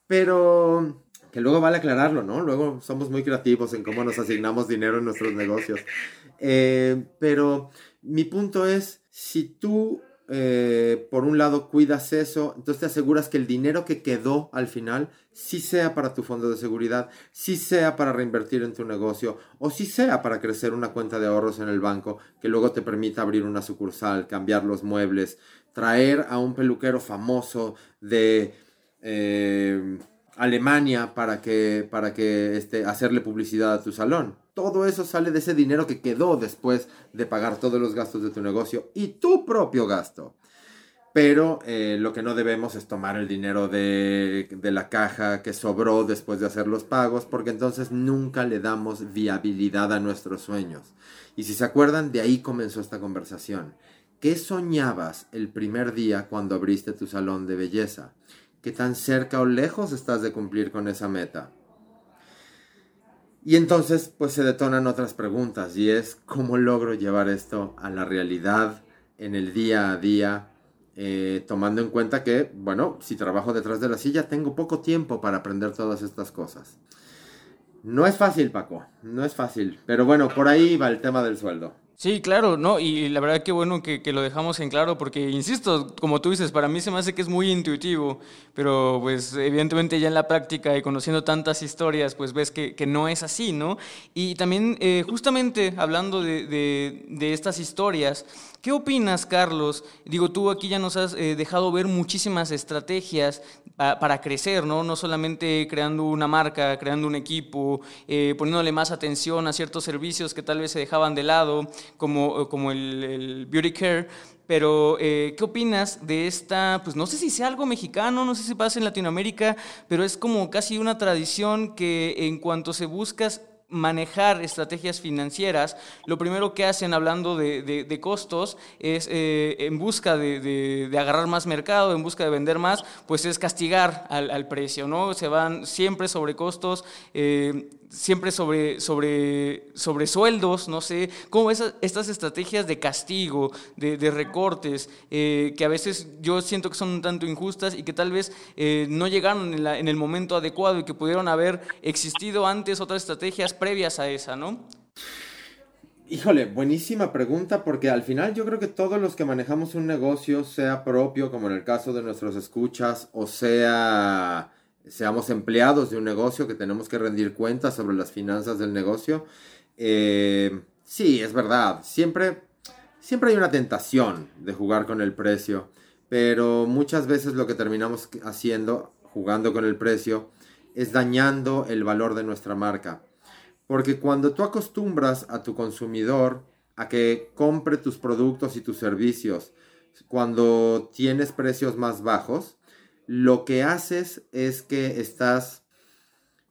Pero que luego vale aclararlo, ¿no? Luego somos muy creativos en cómo nos asignamos dinero en nuestros negocios. Eh, pero mi punto es, si tú eh, por un lado cuidas eso, entonces te aseguras que el dinero que quedó al final sí sea para tu fondo de seguridad, sí sea para reinvertir en tu negocio o sí sea para crecer una cuenta de ahorros en el banco que luego te permita abrir una sucursal, cambiar los muebles, traer a un peluquero famoso de... Eh, Alemania para que, para que este, hacerle publicidad a tu salón. Todo eso sale de ese dinero que quedó después de pagar todos los gastos de tu negocio y tu propio gasto. Pero eh, lo que no debemos es tomar el dinero de, de, la caja que sobró después de hacer los pagos, porque entonces nunca le damos viabilidad a nuestros sueños. Y si se acuerdan, de ahí comenzó esta conversación. ¿Qué soñabas el primer día cuando abriste tu salón de belleza? ¿Qué tan cerca o lejos estás de cumplir con esa meta? Y entonces pues se detonan otras preguntas y es cómo logro llevar esto a la realidad en el día a día, eh, tomando en cuenta que, bueno, si trabajo detrás de la silla tengo poco tiempo para aprender todas estas cosas. No es fácil, Paco, no es fácil, pero bueno, por ahí va el tema del sueldo. Sí, claro, no, y la verdad que bueno que, lo dejamos en claro, porque insisto, como tú dices, para mí se me hace que es muy intuitivo, pero pues evidentemente ya en la práctica y conociendo tantas historias, pues ves que, no es así, ¿no? Y también eh, justamente hablando de, de, estas historias, ¿qué opinas, Carlos? Digo, tú aquí ya nos has eh, dejado ver muchísimas estrategias para crecer, ¿no? No solamente creando una marca, creando un equipo, eh, poniéndole más atención a ciertos servicios que tal vez se dejaban de lado como, como el, beauty care. Pero, eh, ¿qué opinas de esta? Pues no sé si sea algo mexicano, no sé si pasa en Latinoamérica, pero es como casi una tradición que en cuanto se buscas manejar estrategias financieras, lo primero que hacen hablando de, costos es eh, en busca de, agarrar más mercado, en busca de vender más, pues es castigar al, precio, ¿no? Se van siempre sobre costos, eh, siempre sobre, sobre, sobre sueldos, no sé, como esas, estas estrategias de castigo, de, recortes, eh, que a veces yo siento que son un tanto injustas y que tal vez eh, no llegaron en, en, el momento adecuado y que pudieron haber existido antes otras estrategias previas a esa, ¿no? Híjole, buenísima pregunta porque al final yo creo que todos los que manejamos un negocio, sea propio, como en el caso de nuestros escuchas, o sea, seamos empleados de un negocio que tenemos que rendir cuentas sobre las finanzas del negocio, eh, sí, es verdad, siempre, siempre hay una tentación de jugar con el precio, pero muchas veces lo que terminamos haciendo, jugando con el precio, es dañando el valor de nuestra marca. Porque cuando tú acostumbras a tu consumidor a que compre tus productos y tus servicios cuando tienes precios más bajos, lo que haces es que estás,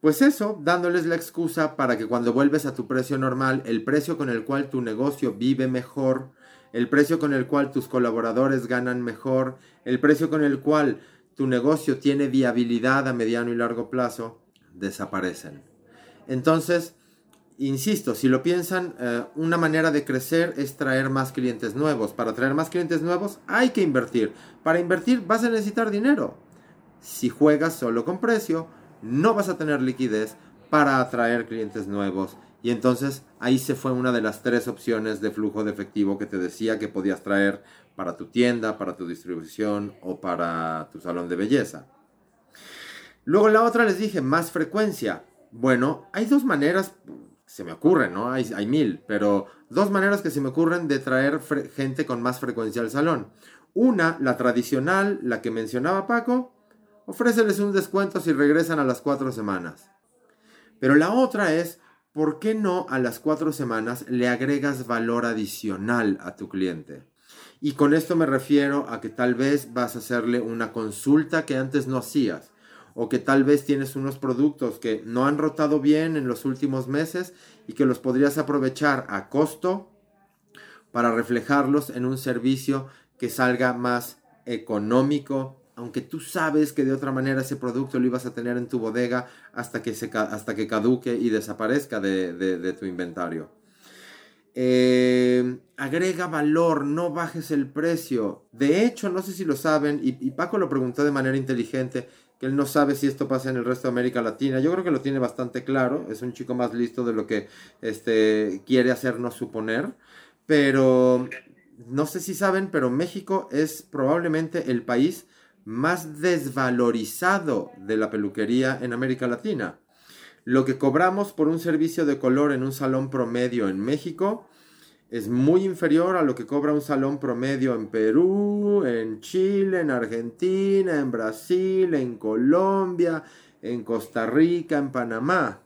pues eso, dándoles la excusa para que cuando vuelves a tu precio normal, el precio con el cual tu negocio vive mejor, el precio con el cual tus colaboradores ganan mejor, el precio con el cual tu negocio tiene viabilidad a mediano y largo plazo, desaparecen. Entonces, Insisto, si lo piensan, eh, una manera de crecer es traer más clientes nuevos. Para traer más clientes nuevos hay que invertir. Para invertir vas a necesitar dinero. Si juegas solo con precio, no vas a tener liquidez para atraer clientes nuevos. Y entonces ahí se fue una de las tres opciones de flujo de efectivo que te decía que podías traer para tu tienda, para tu distribución o para tu salón de belleza. Luego la otra les dije, más frecuencia. Bueno, hay dos maneras se me ocurren, ¿no? Hay, hay, mil, pero dos maneras que se me ocurren de traer gente con más frecuencia al salón. Una, la tradicional, la que mencionaba Paco, ofréceles un descuento si regresan a las cuatro semanas. Pero la otra es, ¿por qué no a las cuatro semanas le agregas valor adicional a tu cliente? Y con esto me refiero a que tal vez vas a hacerle una consulta que antes no hacías o que tal vez tienes unos productos que no han rotado bien en los últimos meses y que los podrías aprovechar a costo para reflejarlos en un servicio que salga más económico, aunque tú sabes que de otra manera ese producto lo ibas a tener en tu bodega hasta que, se, hasta que caduque y desaparezca de, tu inventario. Eh, agrega valor, no bajes el precio. De hecho, no sé si lo saben, y, y Paco lo preguntó de manera inteligente, que él no sabe si esto pasa en el resto de América Latina. Yo creo que lo tiene bastante claro, es un chico más listo de lo que este, quiere hacernos suponer, pero no sé si saben, pero México es probablemente el país más desvalorizado de la peluquería en América Latina. Lo que cobramos por un servicio de color en un salón promedio en México es muy inferior a lo que cobra un salón promedio en Perú, en Chile, en Argentina, en Brasil, en Colombia, en Costa Rica, en Panamá.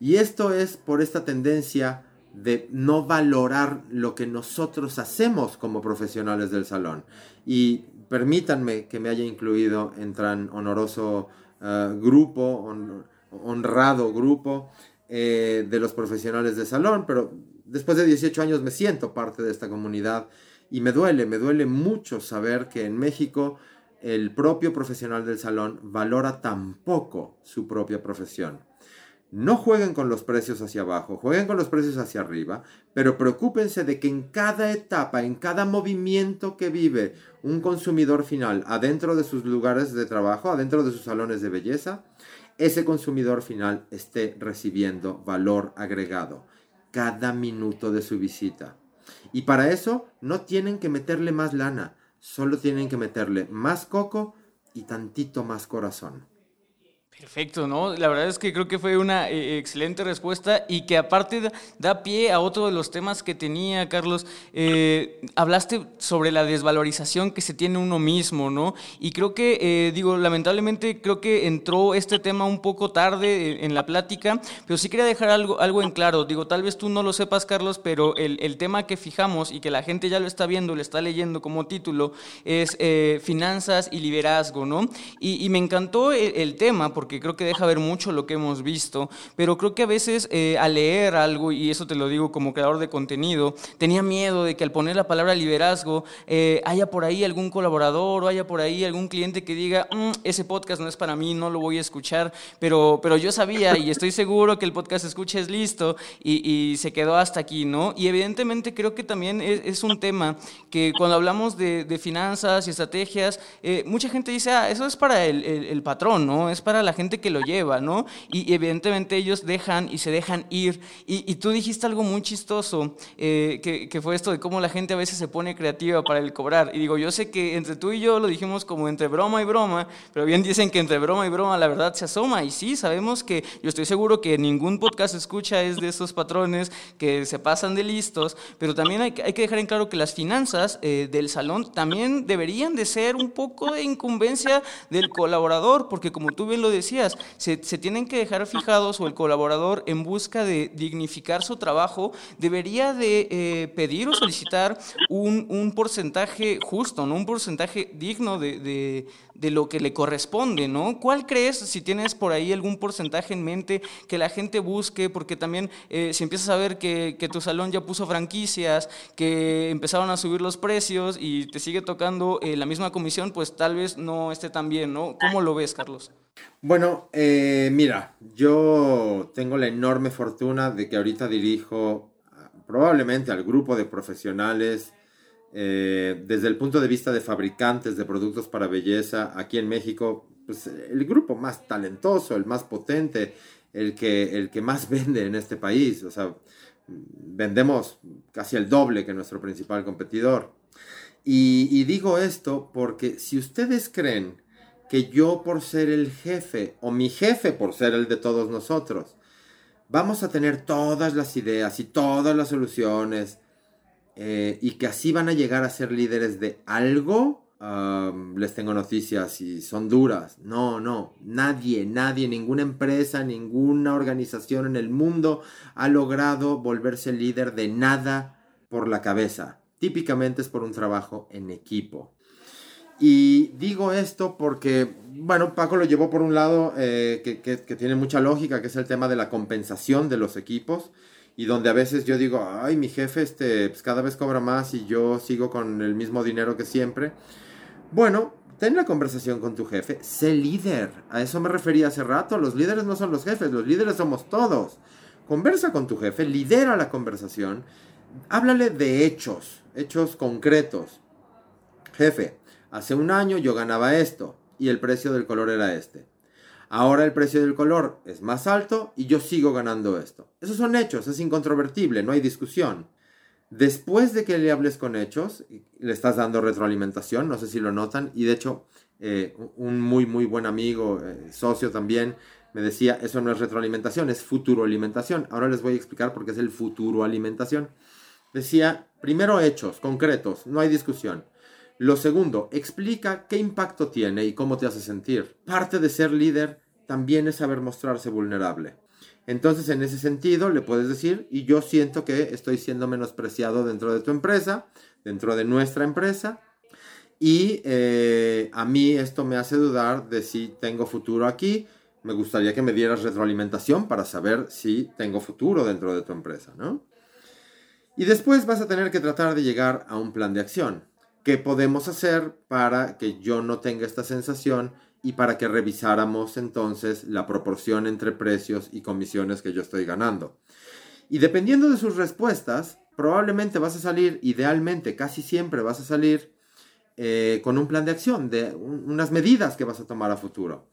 Y esto es por esta tendencia de no valorar lo que nosotros hacemos como profesionales del salón. Y permítanme que me haya incluido en tan honoroso eh, grupo, honrado grupo eh, de los profesionales de salón, pero después de 18 años me siento parte de esta comunidad y me duele, me duele mucho saber que en México el propio profesional del salón valora tan poco su propia profesión. No jueguen con los precios hacia abajo, jueguen con los precios hacia arriba, pero preocúpense de que en cada etapa, en cada movimiento que vive un consumidor final adentro de sus lugares de trabajo, adentro de sus salones de belleza, ese consumidor final esté recibiendo valor agregado cada minuto de su visita. Y para eso no tienen que meterle más lana, solo tienen que meterle más coco y tantito más corazón. Perfecto, ¿no? La verdad es que creo que fue una eh, excelente respuesta y que aparte da, pie a otro de los temas que tenía, Carlos. Eh, hablaste sobre la desvalorización que se tiene uno mismo, ¿no? Y creo que, eh, digo, lamentablemente creo que entró este tema un poco tarde en la plática, pero sí quería dejar algo, algo en claro. Digo, tal vez tú no lo sepas, Carlos, pero el, el tema que fijamos y que la gente ya lo está viendo, lo está leyendo como título, es finanzas y liderazgo, ¿no? Y, y me encantó el, el tema porque porque creo que deja ver mucho lo que hemos visto, pero creo que a veces eh, al leer algo, y eso te lo digo como creador de contenido, tenía miedo de que al poner la palabra liderazgo eh, haya por ahí algún colaborador o haya por ahí algún cliente que diga, mm, ese podcast no es para mí, no lo voy a escuchar, pero, pero yo sabía y estoy seguro que el podcast escucha es listo y, se quedó hasta aquí, ¿no? Y evidentemente creo que también es, un tema que cuando hablamos de, finanzas y estrategias, eh, mucha gente dice, ah, eso es para el, el patrón, ¿no? Es para la gente que lo lleva, ¿no? Y, evidentemente ellos dejan y se dejan ir. Y, tú dijiste algo muy chistoso, eh, que, que, fue esto de cómo la gente a veces se pone creativa para el cobrar. Y digo, yo sé que entre tú y yo lo dijimos como entre broma y broma, pero bien dicen que entre broma y broma la verdad se asoma. Y sí, sabemos que yo estoy seguro que ningún podcast escucha es de esos patrones que se pasan de listos, pero también hay, hay que dejar en claro que las finanzas eh, del salón también deberían de ser un poco de incumbencia del colaborador, porque como tú bien lo decías, se, tienen que dejar fijados o el colaborador en busca de dignificar su trabajo debería de eh, pedir o solicitar un, un, porcentaje justo, ¿no? un porcentaje digno de, de lo que le corresponde, ¿no? ¿Cuál crees, si tienes por ahí algún porcentaje en mente, que la gente busque? Porque también eh, si empiezas a ver que, tu salón ya puso franquicias, que empezaron a subir los precios y te sigue tocando eh, la misma comisión, pues tal vez no esté tan bien, ¿no? ¿Cómo lo ves, Carlos? Bueno, eh, mira, yo tengo la enorme fortuna de que ahorita dirijo probablemente al grupo de profesionales eh, desde el punto de vista de fabricantes de productos para belleza, aquí en México, pues el grupo más talentoso, el más potente, el que, el que más vende en este país. O sea, vendemos casi el doble que nuestro principal competidor. Y digo esto porque si ustedes creen que yo por ser el jefe o mi jefe por ser el de todos nosotros, vamos a tener todas las ideas y todas las soluciones eh, y que así van a llegar a ser líderes de algo, les tengo noticias y son duras. No, no, nadie, nadie, ninguna empresa, ninguna organización en el mundo ha logrado volverse líder de nada por la cabeza. Típicamente es por un trabajo en equipo. Y digo esto porque, bueno, Paco lo llevó por un lado eh, que, que tiene mucha lógica, que es el tema de la compensación de los equipos y donde a veces yo digo, ay, mi jefe este, pues cada vez cobra más y yo sigo con el mismo dinero que siempre. Bueno, ten la conversación con tu jefe, sé líder. A eso me refería hace rato. Los líderes no son los jefes, los líderes somos todos. Conversa con tu jefe, lidera la conversación, háblale de hechos, hechos concretos. Jefe, hace un año yo ganaba esto y el precio del color era este. Ahora el precio del color es más alto y yo sigo ganando esto. Esos son hechos, es incontrovertible, no hay discusión. Después de que le hables con hechos, le estás dando retroalimentación, no sé si lo notan, y de hecho eh, un muy muy buen amigo, eh, socio también, me decía, eso no es retroalimentación, es futuroalimentación. Ahora les voy a explicar por qué es el futuroalimentación. Decía, primero hechos concretos, no hay discusión. Lo segundo, explica qué impacto tiene y cómo te hace sentir. Parte de ser líder también es saber mostrarse vulnerable. Entonces, en ese sentido, le puedes decir, y yo siento que estoy siendo menospreciado dentro de tu empresa, dentro de nuestra empresa, y eh, a mí esto me hace dudar de si tengo futuro aquí. Me gustaría que me dieras retroalimentación para saber si tengo futuro dentro de tu empresa, ¿no? Y después vas a tener que tratar de llegar a un plan de acción. ¿Qué podemos hacer para que yo no tenga esta sensación y para que revisáramos entonces la proporción entre precios y comisiones que yo estoy ganando? Y dependiendo de sus respuestas, probablemente vas a salir, idealmente casi siempre vas a salir eh, con un plan de acción, de unas medidas que vas a tomar a futuro.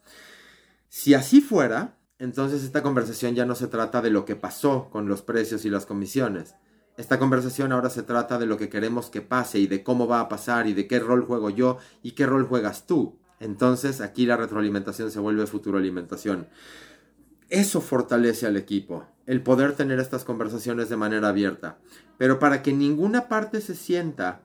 Si así fuera, entonces esta conversación ya no se trata de lo que pasó con los precios y las comisiones, esta conversación ahora se trata de lo que queremos que pase y de cómo va a pasar y de qué rol juego yo y qué rol juegas tú. Entonces aquí la retroalimentación se vuelve futuroalimentación. Eso fortalece al equipo, el poder tener estas conversaciones de manera abierta. Pero para que ninguna parte se sienta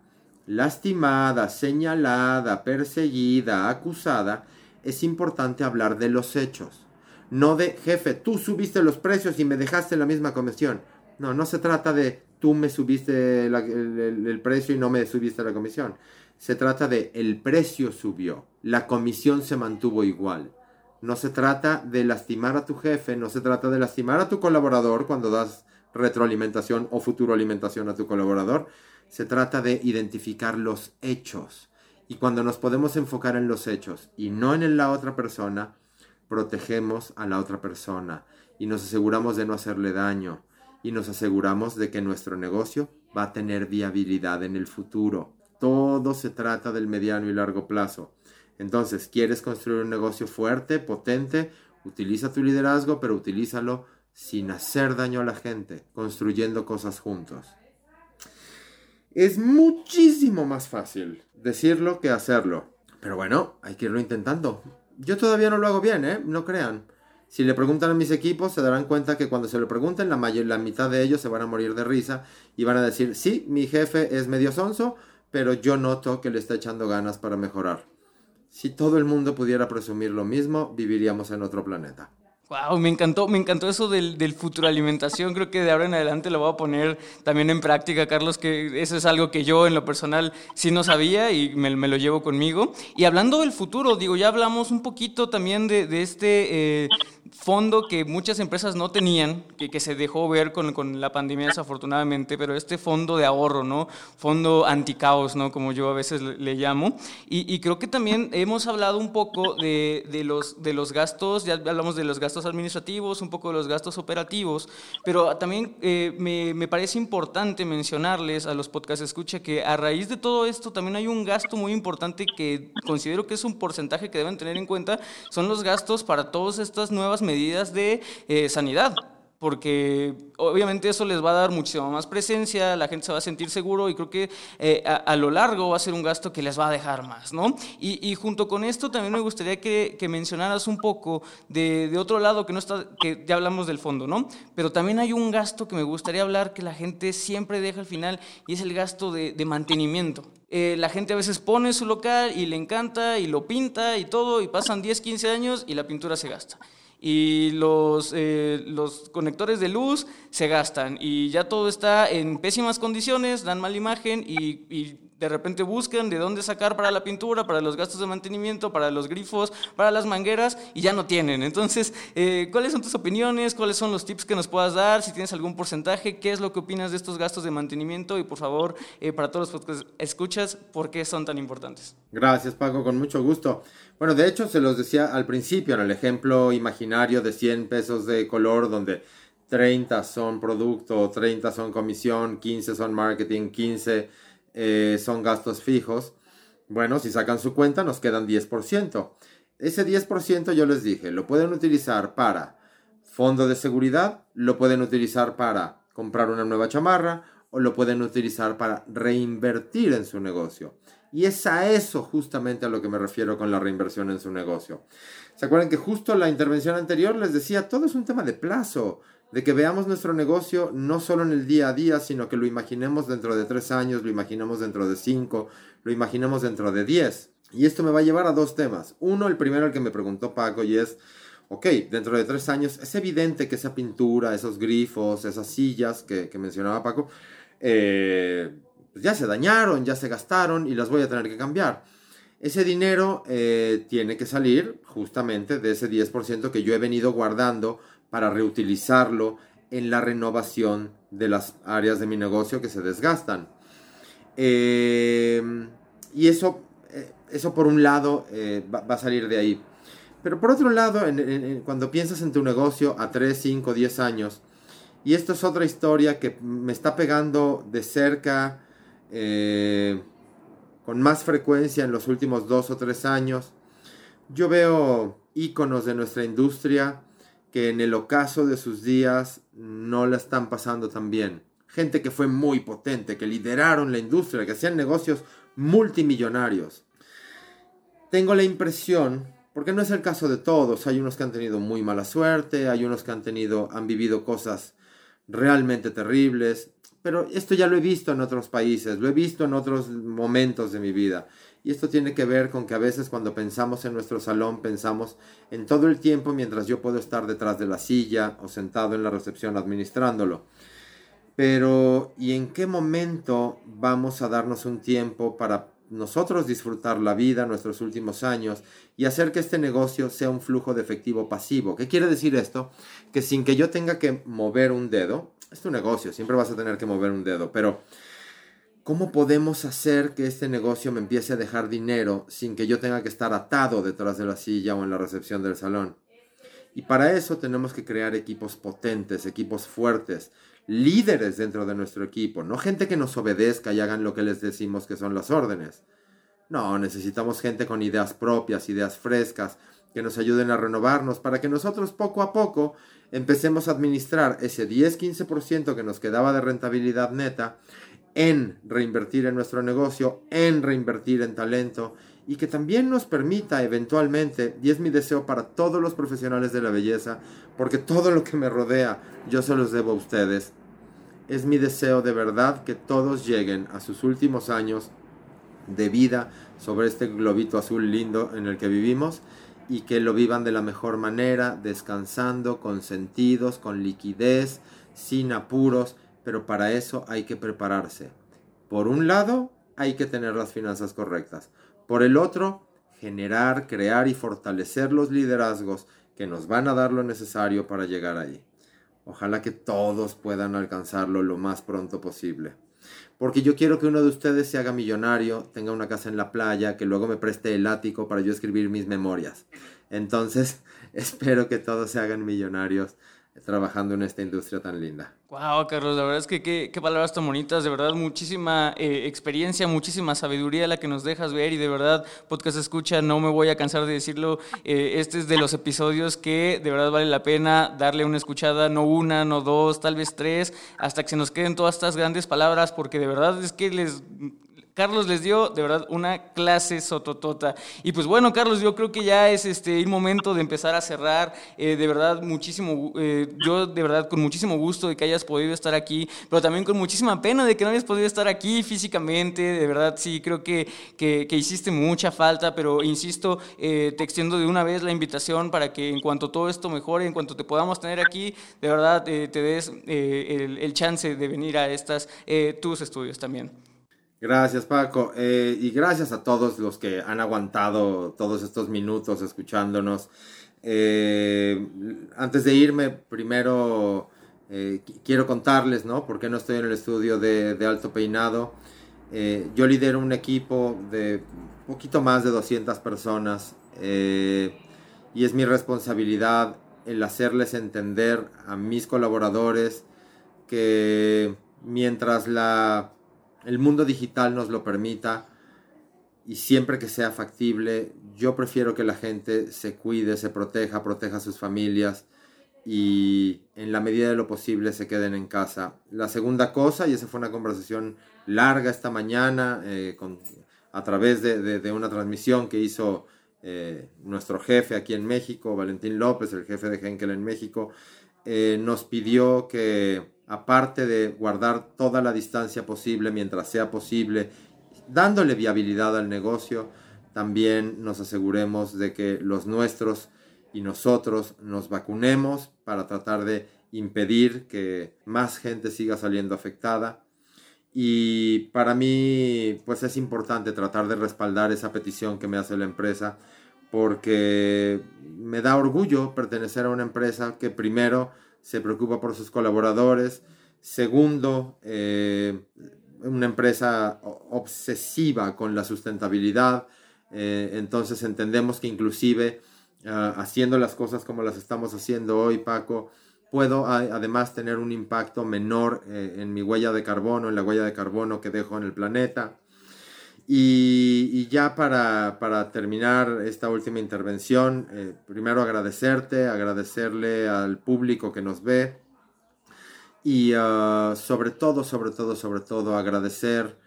lastimada, señalada, perseguida, acusada, es importante hablar de los hechos. No de, jefe, tú subiste los precios y me dejaste la misma comisión. No, no se trata de tú me subiste el, precio y no me subiste la comisión. Se trata de el precio subió, la comisión se mantuvo igual. No se trata de lastimar a tu jefe, no se trata de lastimar a tu colaborador cuando das retroalimentación o futuroalimentación a tu colaborador. Se trata de identificar los hechos. Y cuando nos podemos enfocar en los hechos y no en la otra persona, protegemos a la otra persona y nos aseguramos de no hacerle daño y nos aseguramos de que nuestro negocio va a tener viabilidad en el futuro. Todo se trata del mediano y largo plazo. Entonces, ¿quieres construir un negocio fuerte, potente Utiliza tu liderazgo, pero utilízalo sin hacer daño a la gente, construyendo cosas juntos. Es muchísimo más fácil decirlo que hacerlo. Pero bueno, hay que irlo intentando. Yo todavía no lo hago bien, ¿eh? No crean. Si le preguntan a mis equipos, se darán cuenta que cuando se lo pregunten, la, mayor, la mitad de ellos se van a morir de risa y van a decir, sí, mi jefe es medio sonso, pero yo noto que le está echando ganas para mejorar. Si todo el mundo pudiera presumir lo mismo, viviríamos en otro planeta. Wow, me encantó, me encantó eso del, del futuro alimentación. Creo que de ahora en adelante lo voy a poner también en práctica, Carlos, que eso es algo que yo en lo personal sí no sabía y me, me lo llevo conmigo. Y hablando del futuro, digo, ya hablamos un poquito también de, de este, eh, fondo que muchas empresas no tenían, que, que se dejó ver con, con, la pandemia desafortunadamente, pero este fondo de ahorro, ¿no? Fondo anticaos, ¿no? Como yo a veces le, llamo. Y, creo que también hemos hablado un poco de, de, los, de los gastos, ya hablamos de los gastos administrativos, un poco de los gastos operativos, pero también eh, me, me, parece importante mencionarles a los podcast escucha que a raíz de todo esto también hay un gasto muy importante que considero que es un porcentaje que deben tener en cuenta, son los gastos para todas estas nuevas medidas de eh, sanidad porque obviamente eso les va a dar muchísima más presencia, la gente se va a sentir seguro y creo que eh, a, lo largo va a ser un gasto que les va a dejar más, ¿no? Y, junto con esto también me gustaría que, mencionaras un poco de, otro lado que no está, que ya hablamos del fondo, ¿no? Pero también hay un gasto que me gustaría hablar que la gente siempre deja al final y es el gasto de, de mantenimiento. Eh, la gente a veces pone su local y le encanta y lo pinta y todo y pasan 10, 15 años y la pintura se gasta y los, eh, los conectores de luz se gastan. Y ya todo está en pésimas condiciones, dan mala imagen y, y, de repente buscan de dónde sacar para la pintura, para los gastos de mantenimiento, para los grifos, para las mangueras y ya no tienen. Entonces, eh, ¿cuáles son tus opiniones? ¿Cuáles son los tips que nos puedas dar? Si tienes algún porcentaje, ¿qué es lo que opinas de estos gastos de mantenimiento? Y por favor, eh, para todos los que escuchas, ¿por qué son tan importantes? Gracias, Paco, con mucho gusto. Bueno, de hecho, se los decía al principio, en el ejemplo imaginario de 100 pesos de color, donde 30 son producto, 30 son comisión, 15 son marketing, 15 eh, son gastos fijos. Bueno, si sacan su cuenta, nos quedan 10%. Ese 10% yo les dije, lo pueden utilizar para fondo de seguridad, lo pueden utilizar para comprar una nueva chamarra o lo pueden utilizar para reinvertir en su negocio. Y es a eso justamente a lo que me refiero con la reinversión en su negocio. ¿Se acuerdan que justo la intervención anterior les decía, todo es un tema de plazo, de que veamos nuestro negocio no solo en el día a día, sino que lo imaginemos dentro de tres años, lo imaginemos dentro de cinco, lo imaginemos dentro de diez. Y esto me va a llevar a dos temas. Uno, el primero el que me preguntó Paco, y es, ok, dentro de tres años es evidente que esa pintura, esos grifos, esas sillas que, mencionaba Paco, eh, pues ya se dañaron, ya se gastaron y las voy a tener que cambiar. Ese dinero eh, tiene que salir justamente de ese 10% que yo he venido guardando para reutilizarlo en la renovación de las áreas de mi negocio que se desgastan. Eh, y eso, eh, eso por un lado eh, va, a salir de ahí. Pero por otro lado, cuando piensas en tu negocio a 3, 5, 10 años, y esto es otra historia que me está pegando de cerca eh, con más frecuencia en los últimos dos o tres años. Yo veo íconos de nuestra industria que en el ocaso de sus días no la están pasando tan bien. Gente que fue muy potente, que lideraron la industria, que hacían negocios multimillonarios. Tengo la impresión, porque no es el caso de todos, hay unos que han tenido muy mala suerte, hay unos que han tenido, han vivido cosas realmente terribles, pero esto ya lo he visto en otros países, lo he visto en otros momentos de mi vida. Y esto tiene que ver con que a veces cuando pensamos en nuestro salón pensamos en todo el tiempo mientras yo puedo estar detrás de la silla o sentado en la recepción administrándolo. Pero ¿y en qué momento vamos a darnos un tiempo para nosotros disfrutar la vida, nuestros últimos años y hacer que este negocio sea un flujo de efectivo pasivo? ¿Qué quiere decir esto? Que sin que yo tenga que mover un dedo, es tu negocio, siempre vas a tener que mover un dedo, pero ¿cómo podemos hacer que este negocio me empiece a dejar dinero sin que yo tenga que estar atado detrás de la silla o en la recepción del salón? Y para eso tenemos que crear equipos potentes, equipos fuertes, líderes dentro de nuestro equipo, no gente que nos obedezca y hagan lo que les decimos que son las órdenes. No, necesitamos gente con ideas propias, ideas frescas, que nos ayuden a renovarnos para que nosotros poco a poco empecemos a administrar ese 10-15% que nos quedaba de rentabilidad neta en reinvertir en nuestro negocio, en reinvertir en talento y que también nos permita eventualmente, y es mi deseo para todos los profesionales de la belleza, porque todo lo que me rodea yo se los debo a ustedes, es mi deseo de verdad que todos lleguen a sus últimos años de vida sobre este globito azul lindo en el que vivimos y que lo vivan de la mejor manera, descansando, con sentidos, con liquidez, sin apuros, pero para eso hay que prepararse. Por un lado, hay que tener las finanzas correctas. Por el otro, generar, crear y fortalecer los liderazgos que nos van a dar lo necesario para llegar ahí. Ojalá que todos puedan alcanzarlo lo más pronto posible. Porque yo quiero que uno de ustedes se haga millonario, tenga una casa en la playa, que luego me preste el ático para yo escribir mis memorias. Entonces, espero que todos se hagan millonarios trabajando en esta industria tan linda. Wow, Carlos, la verdad es que qué, palabras tan bonitas, de verdad muchísima eh, experiencia, muchísima sabiduría la que nos dejas ver y de verdad, podcast escucha, no me voy a cansar de decirlo, eh, este es de los episodios que de verdad vale la pena darle una escuchada, no una, no dos, tal vez tres, hasta que se nos queden todas estas grandes palabras, porque de verdad es que les Carlos les dio de verdad una clase sototota. Y pues bueno, Carlos, yo creo que ya es este el momento de empezar a cerrar. Eh, de verdad, muchísimo, eh, yo de verdad con muchísimo gusto de que hayas podido estar aquí, pero también con muchísima pena de que no hayas podido estar aquí físicamente. De verdad, sí, creo que, que, hiciste mucha falta, pero insisto, eh, te extiendo de una vez la invitación para que en cuanto todo esto mejore, en cuanto te podamos tener aquí, de verdad te des el, el, chance de venir a estas, tus estudios también. Gracias Paco eh, y gracias a todos los que han aguantado todos estos minutos escuchándonos. Eh, antes de irme, primero eh, quiero contarles, ¿no? ¿Por qué no estoy en el estudio de, Alto Peinado? yo lidero un equipo de poquito más de 200 personas y es mi responsabilidad el hacerles entender a mis colaboradores que mientras la el mundo digital nos lo permita y siempre que sea factible, yo prefiero que la gente se cuide, se proteja, proteja a sus familias y en la medida de lo posible se queden en casa. La segunda cosa, y esa fue una conversación larga esta mañana eh, a través de, una transmisión que hizo eh, nuestro jefe aquí en México, Valentín López, el jefe de Henkel en México, eh, nos pidió que aparte de guardar toda la distancia posible mientras sea posible, dándole viabilidad al negocio, también nos aseguremos de que los nuestros y nosotros nos vacunemos para tratar de impedir que más gente siga saliendo afectada. Y para mí, pues es importante tratar de respaldar esa petición que me hace la empresa, porque me da orgullo pertenecer a una empresa que primero se preocupa por sus colaboradores. Segundo, eh, una empresa obsesiva con la sustentabilidad. Eh, entonces entendemos que inclusive ah, haciendo las cosas como las estamos haciendo hoy, Paco, puedo además tener un impacto menor eh, en mi huella de carbono, en la huella de carbono que dejo en el planeta. Y, ya para, terminar esta última intervención, eh, primero agradecerte, agradecerle al público que nos ve y ah, sobre todo, sobre todo, sobre todo agradecer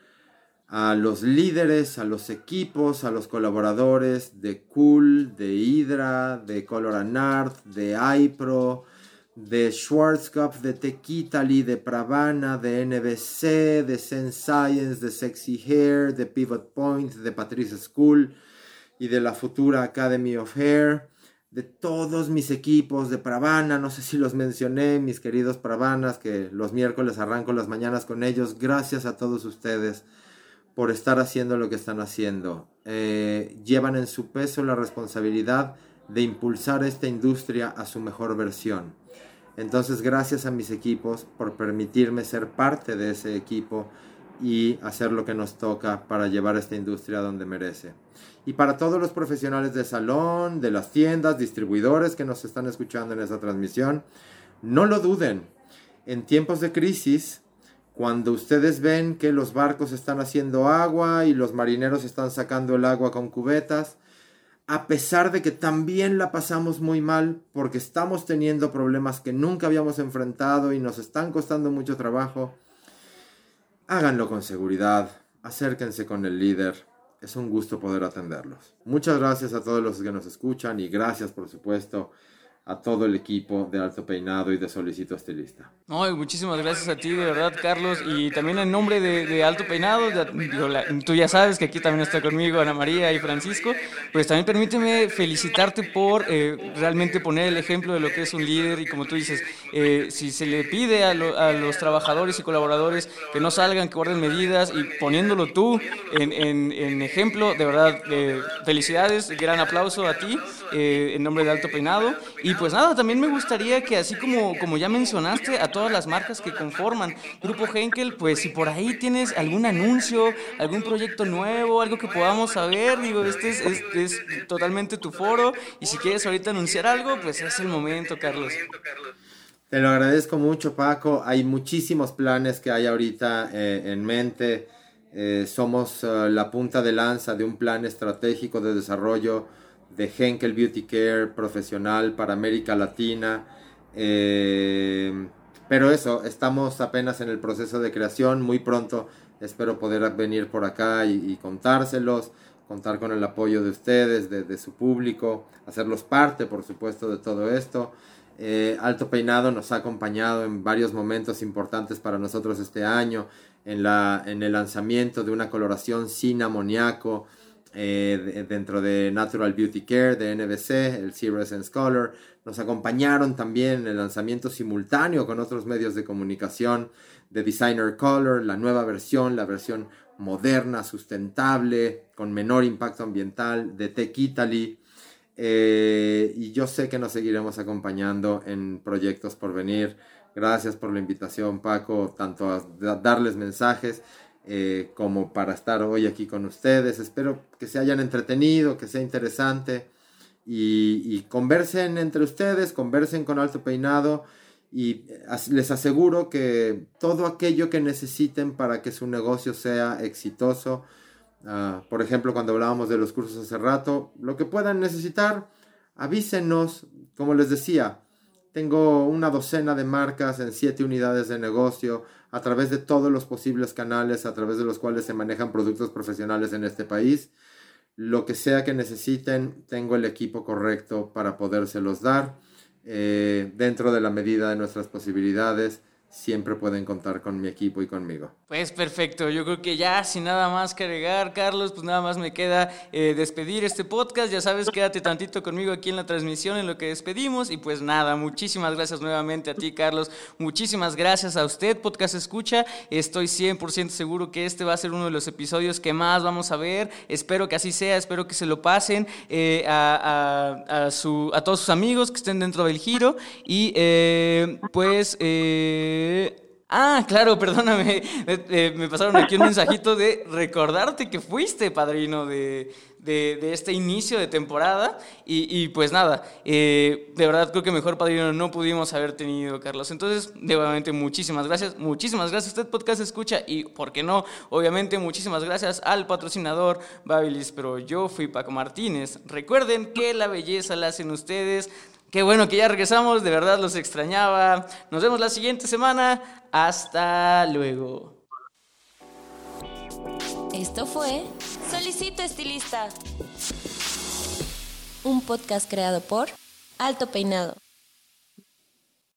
a los líderes, a los equipos, a los colaboradores de Cool, de Hydra, de Color Art, de iPro, de Schwarzkopf, de Tequitali, de Pravana, de NBC, de Sense Science, de Sexy Hair, de Pivot Point, de Patricia School y de la futura Academy of Hair, de todos mis equipos de Pravana, no sé si los mencioné, mis queridos Pravanas, que los miércoles arranco las mañanas con ellos. Gracias a todos ustedes por estar haciendo lo que están haciendo. Eh, llevan en su peso la responsabilidad de impulsar esta industria a su mejor versión. Entonces, gracias a mis equipos por permitirme ser parte de ese equipo y hacer lo que nos toca para llevar esta industria donde merece. Y para todos los profesionales de salón, de las tiendas, distribuidores que nos están escuchando en esta transmisión, no lo duden. En tiempos de crisis, cuando ustedes ven que los barcos están haciendo agua y los marineros están sacando el agua con cubetas, a pesar de que también la pasamos muy mal porque estamos teniendo problemas que nunca habíamos enfrentado y nos están costando mucho trabajo, háganlo con seguridad, acérquense con el líder. Es un gusto poder atenderlos. Muchas gracias a todos los que nos escuchan y gracias, por supuesto, a todo el equipo de Alto Peinado y de Solicito Estilista. No, muchísimas gracias a ti, de verdad, Carlos, y también en nombre de, Alto Peinado, tú ya sabes que aquí también está conmigo Ana María y Francisco, pues también permíteme felicitarte por eh, realmente poner el ejemplo de lo que es un líder y como tú dices, eh, si se le pide a, los trabajadores y colaboradores que no salgan, que guarden medidas y poniéndolo tú en, ejemplo, de verdad, eh, felicidades, gran aplauso a ti en nombre de Alto Peinado. Y y pues nada, también me gustaría que así como, como ya mencionaste a todas las marcas que conforman Grupo Henkel, pues si por ahí tienes algún anuncio, algún proyecto nuevo, algo que podamos saber, digo, este es, es, totalmente tu foro y si quieres ahorita anunciar algo, pues es el momento, Carlos. Te lo agradezco mucho, Paco. Hay muchísimos planes que hay ahorita eh, en mente. Eh, somos eh, la punta de lanza de un plan estratégico de desarrollo de Henkel Beauty Care profesional para América Latina. Eh, pero eso, estamos apenas en el proceso de creación. Muy pronto espero poder venir por acá y, contárselos, contar con el apoyo de ustedes, de, su público, hacerlos parte, por supuesto, de todo esto. Eh, Alto Peinado nos ha acompañado en varios momentos importantes para nosotros este año, en, la, en el lanzamiento de una coloración sin amoníaco, eh, dentro de Natural Beauty Care de NBC, el Zero Essence Color. Nos acompañaron también en el lanzamiento simultáneo con otros medios de comunicación de Designer Color, la nueva versión, la versión moderna, sustentable, con menor impacto ambiental de Tech Italy. Eh, y yo sé que nos seguiremos acompañando en proyectos por venir. Gracias por la invitación, Paco, tanto a darles mensajes eh, como para estar hoy aquí con ustedes. Espero que se hayan entretenido, que sea interesante y, conversen entre ustedes, conversen con Alto Peinado y les aseguro que todo aquello que necesiten para que su negocio sea exitoso, ah, por ejemplo, cuando hablábamos de los cursos hace rato, lo que puedan necesitar, avísenos, como les decía, tengo una docena de marcas en siete unidades de negocio a través de todos los posibles canales a través de los cuales se manejan productos profesionales en este país. Lo que sea que necesiten, tengo el equipo correcto para podérselos dar eh, dentro de la medida de nuestras posibilidades siempre pueden contar con mi equipo y conmigo. Pues perfecto, yo creo que ya sin nada más que agregar, Carlos, pues nada más me queda eh, despedir este podcast. Ya sabes, quédate tantito conmigo aquí en la transmisión en lo que despedimos. Y pues nada, muchísimas gracias nuevamente a ti, Carlos. Muchísimas gracias a usted, Podcast Escucha. Estoy 100% seguro que este va a ser uno de los episodios que más vamos a ver. Espero que así sea, espero que se lo pasen eh, a, su, a todos sus amigos que estén dentro del giro. Y eh, pues... Ah, claro, perdóname. Eh, me pasaron aquí un mensajito de recordarte que fuiste padrino de, este inicio de temporada. Y, pues nada, eh, de verdad creo que mejor padrino no pudimos haber tenido, Carlos. Entonces, nuevamente, muchísimas gracias. Muchísimas gracias a usted, Podcast Escucha. Y, ¿por qué no? Obviamente, muchísimas gracias al patrocinador Babilis. Pero yo fui Paco Martínez. Recuerden que la belleza la hacen ustedes. Qué bueno que ya regresamos, de verdad los extrañaba. Nos vemos la siguiente semana. Hasta luego. Esto fue Solicito Estilista, un podcast creado por Alto Peinado.